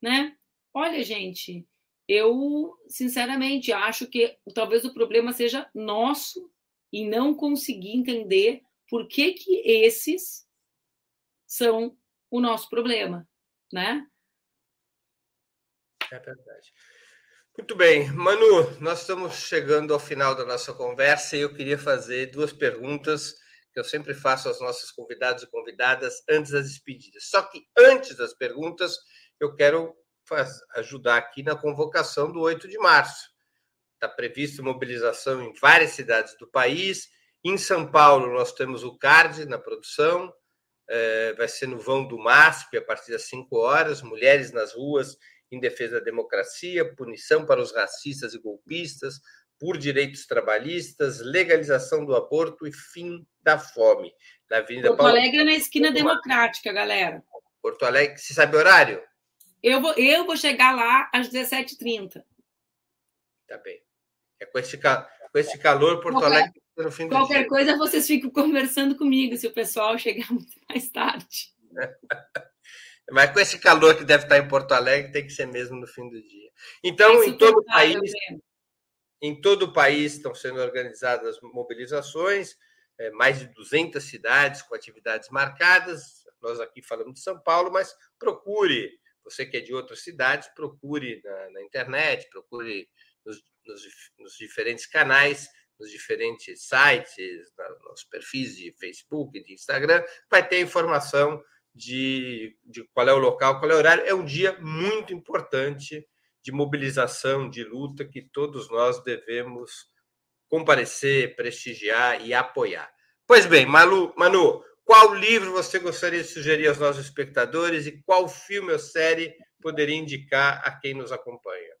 né? Olha, gente, eu sinceramente acho que talvez o problema seja nosso e não conseguir entender por que, que esses são o nosso problema, né? É verdade. Muito bem, Manu, nós estamos chegando ao final da nossa conversa e eu queria fazer duas perguntas que eu sempre faço aos nossos convidados e convidadas antes das despedidas. Só que antes das perguntas, eu quero ajudar aqui na convocação do 8 de março. Está prevista mobilização em várias cidades do país. Em São Paulo, nós temos o CARD na produção, é, vai ser no vão do MASP a partir das 5 horas. Mulheres nas ruas em defesa da democracia, punição para os racistas e golpistas, por direitos trabalhistas, legalização do aborto e fim da fome. Na Avenida Porto Paulo... Alegre é na esquina democrática, galera. Porto Alegre, você sabe o horário? Eu vou, eu vou chegar lá às 17h30. Tá bem. É com esse, com esse calor, Porto qualquer, Alegre no fim do Qualquer dia. coisa, vocês ficam conversando comigo se o pessoal chegar [laughs] muito mais tarde. [laughs] Mas com esse calor que deve estar em Porto Alegre, tem que ser mesmo no fim do dia. Então, em todo o país, em todo o país estão sendo organizadas mobilizações, é, mais de 200 cidades com atividades marcadas. Nós aqui falamos de São Paulo, mas procure, você que é de outras cidades, procure na, na internet, procure nos, nos, nos diferentes canais, nos diferentes sites, nos perfis de Facebook, de Instagram, vai ter informação de, de qual é o local, qual é o horário. É um dia muito importante de mobilização, de luta que todos nós devemos comparecer, prestigiar e apoiar. Pois bem, Malu, Manu, qual livro você gostaria de sugerir aos nossos espectadores e qual filme ou série poderia indicar a quem nos acompanha?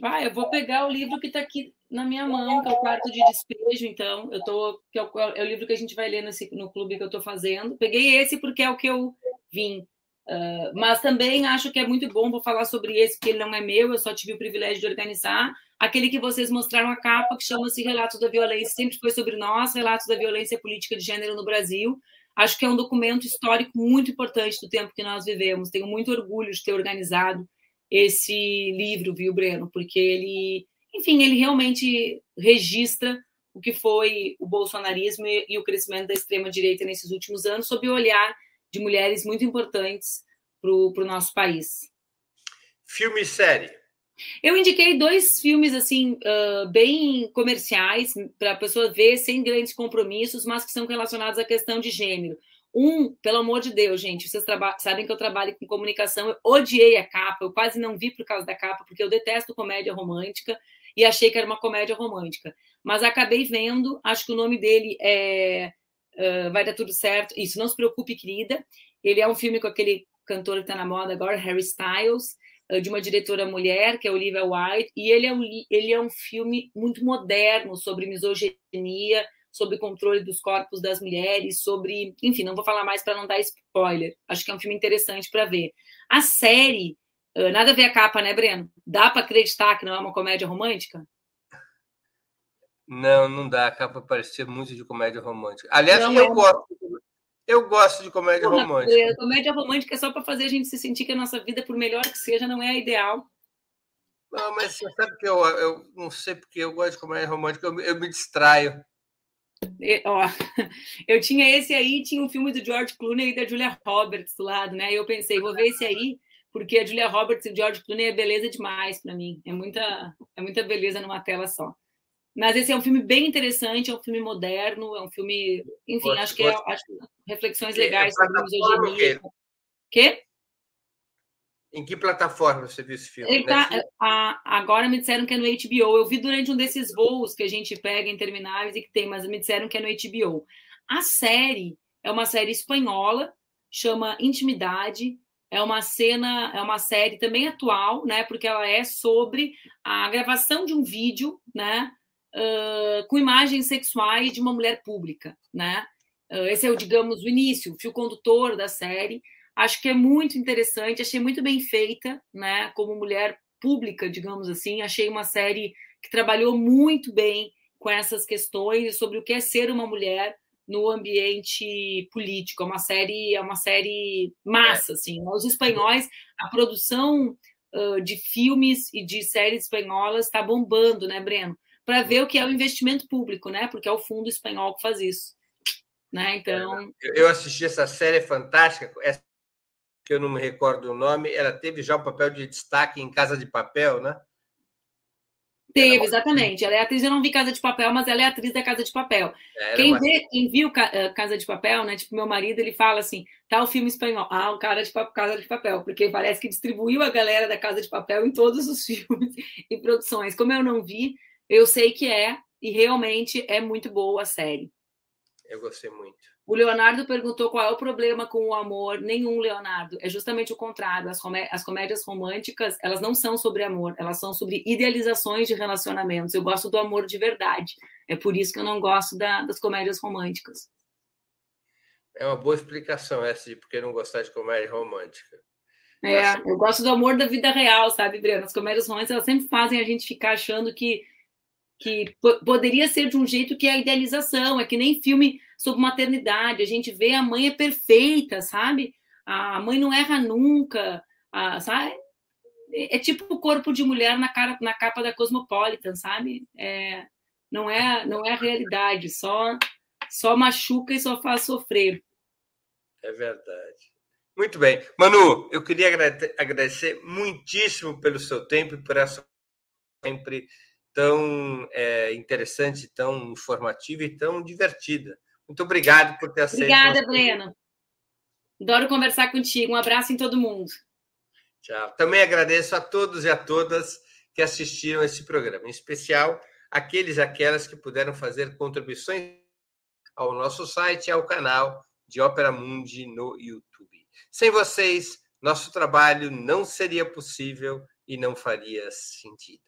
Vai, eu vou pegar o livro que está aqui na minha mão, que é o Quarto de Despejo, então. Eu tô, que é o, é o livro que a gente vai ler nesse, no clube que eu estou fazendo. Peguei esse porque é o que eu vim. Uh, mas também acho que é muito bom, vou falar sobre esse, porque ele não é meu, eu só tive o privilégio de organizar. Aquele que vocês mostraram a capa, que chama-se Relatos da Violência, sempre foi sobre nós, Relatos da Violência Política de Gênero no Brasil. Acho que é um documento histórico muito importante do tempo que nós vivemos. Tenho muito orgulho de ter organizado esse livro, viu, Breno? Porque ele, enfim, ele realmente registra o que foi o bolsonarismo e, o crescimento da extrema-direita nesses últimos anos, sob o olhar de mulheres muito importantes para o nosso país. Filme e série. Eu indiquei dois filmes assim uh, bem comerciais para a pessoa ver sem grandes compromissos, mas que são relacionados à questão de gênero. Um, pelo amor de Deus, gente, vocês sabem que eu trabalho com comunicação, eu odiei a capa, eu quase não vi por causa da capa, porque eu detesto comédia romântica e achei que era uma comédia romântica. Mas acabei vendo, acho que o nome dele é uh, Vai Dar Tudo Certo. Isso, Não Se Preocupe, Querida. Ele é um filme com aquele cantor que está na moda agora, Harry Styles, uh, de uma diretora mulher, que é Olivia Wilde, e ele é um, ele é um filme muito moderno sobre misoginia, sobre controle dos corpos das mulheres, sobre. Enfim, não vou falar mais para não dar spoiler. Acho que é um filme interessante para ver. A série, nada a ver a capa, né, Breno? Dá para acreditar que não é uma comédia romântica? Não, não dá. A capa parecia muito de comédia romântica. Aliás, não, eu é... gosto. Eu gosto de comédia Porra, romântica. Comédia romântica é só para fazer a gente se sentir que a nossa vida, por melhor que seja, não é a ideal. Não, mas você sabe que eu, eu não sei porque eu gosto de comédia romântica, eu, eu me distraio. Ó, [laughs] eu tinha esse aí, tinha um filme do George Clooney e da Julia Roberts do lado, né? Eu pensei, vou ver esse aí, porque a Julia Roberts e o George Clooney é beleza demais para mim. É muita, é muita beleza numa tela só. Mas esse é um filme bem interessante, é um filme moderno, é um filme, enfim, acho que é acho, reflexões legais sobre misoginia. Quê? Em que plataforma você viu esse filme? Tá, a, agora me disseram que é no HBO. Eu vi durante um desses voos que a gente pega em terminais e que tem, mas me disseram que é no HBO. A série é uma série espanhola, chama Intimidade. É uma cena, é uma série também atual, né? Porque ela é sobre a gravação de um vídeo, né? Uh, com imagens sexuais de uma mulher pública, né? Uh, esse é o, digamos, o início, o fio condutor da série. Acho que é muito interessante, achei muito bem feita, né? Como mulher pública, digamos assim, achei uma série que trabalhou muito bem com essas questões sobre o que é ser uma mulher no ambiente político. É uma série, é uma série massa, assim. Os espanhóis, a produção uh, de filmes e de séries espanholas está bombando, né, Breno? Para ver o que é o investimento público, né? Porque é o fundo espanhol que faz isso. Né? Então. Eu assisti essa série fantástica. Essa que eu não me recordo o nome, ela teve já o um papel de destaque em Casa de Papel, né? Teve, exatamente. Ela é atriz, eu não vi Casa de Papel, mas ela é atriz da Casa de Papel. É, quem, é vê, quem viu eh, Casa de Papel, né? Tipo, meu marido, ele fala assim: tá o filme espanhol. Ah, o cara de Casa de Papel, porque parece que distribuiu a galera da Casa de Papel em todos os [laughs] filmes e produções. Como eu não vi, eu sei que é, e realmente é muito boa a série. Eu gostei muito. O Leonardo perguntou qual é o problema com o amor. Nenhum, Leonardo. É justamente o contrário. As, comé as comédias românticas, elas não são sobre amor, elas são sobre idealizações de relacionamentos. Eu gosto do amor de verdade. É por isso que eu não gosto da, das comédias românticas. É uma boa explicação essa de por que não gostar de comédia romântica. É, eu gosto do amor da vida real, sabe, Breno? As comédias românticas elas sempre fazem a gente ficar achando que que poderia ser de um jeito que é a idealização, é que nem filme sobre maternidade, a gente vê a mãe é perfeita, sabe? A mãe não erra nunca, a, sabe? É, é tipo o corpo de mulher na, cara, na capa da Cosmopolitan, sabe? É, não é não é a realidade, só só machuca e só faz sofrer. É verdade. Muito bem. Manu, eu queria agradecer muitíssimo pelo seu tempo e por essa sempre tão é, interessante, tão informativa e tão divertida. Muito obrigado por ter aceito. Obrigada, Breno. Adoro conversar contigo. Um abraço em todo mundo. Tchau. Também agradeço a todos e a todas que assistiram esse programa, em especial aqueles e aquelas que puderam fazer contribuições ao nosso site e ao canal de Ópera Mundi no YouTube. Sem vocês, nosso trabalho não seria possível e não faria sentido.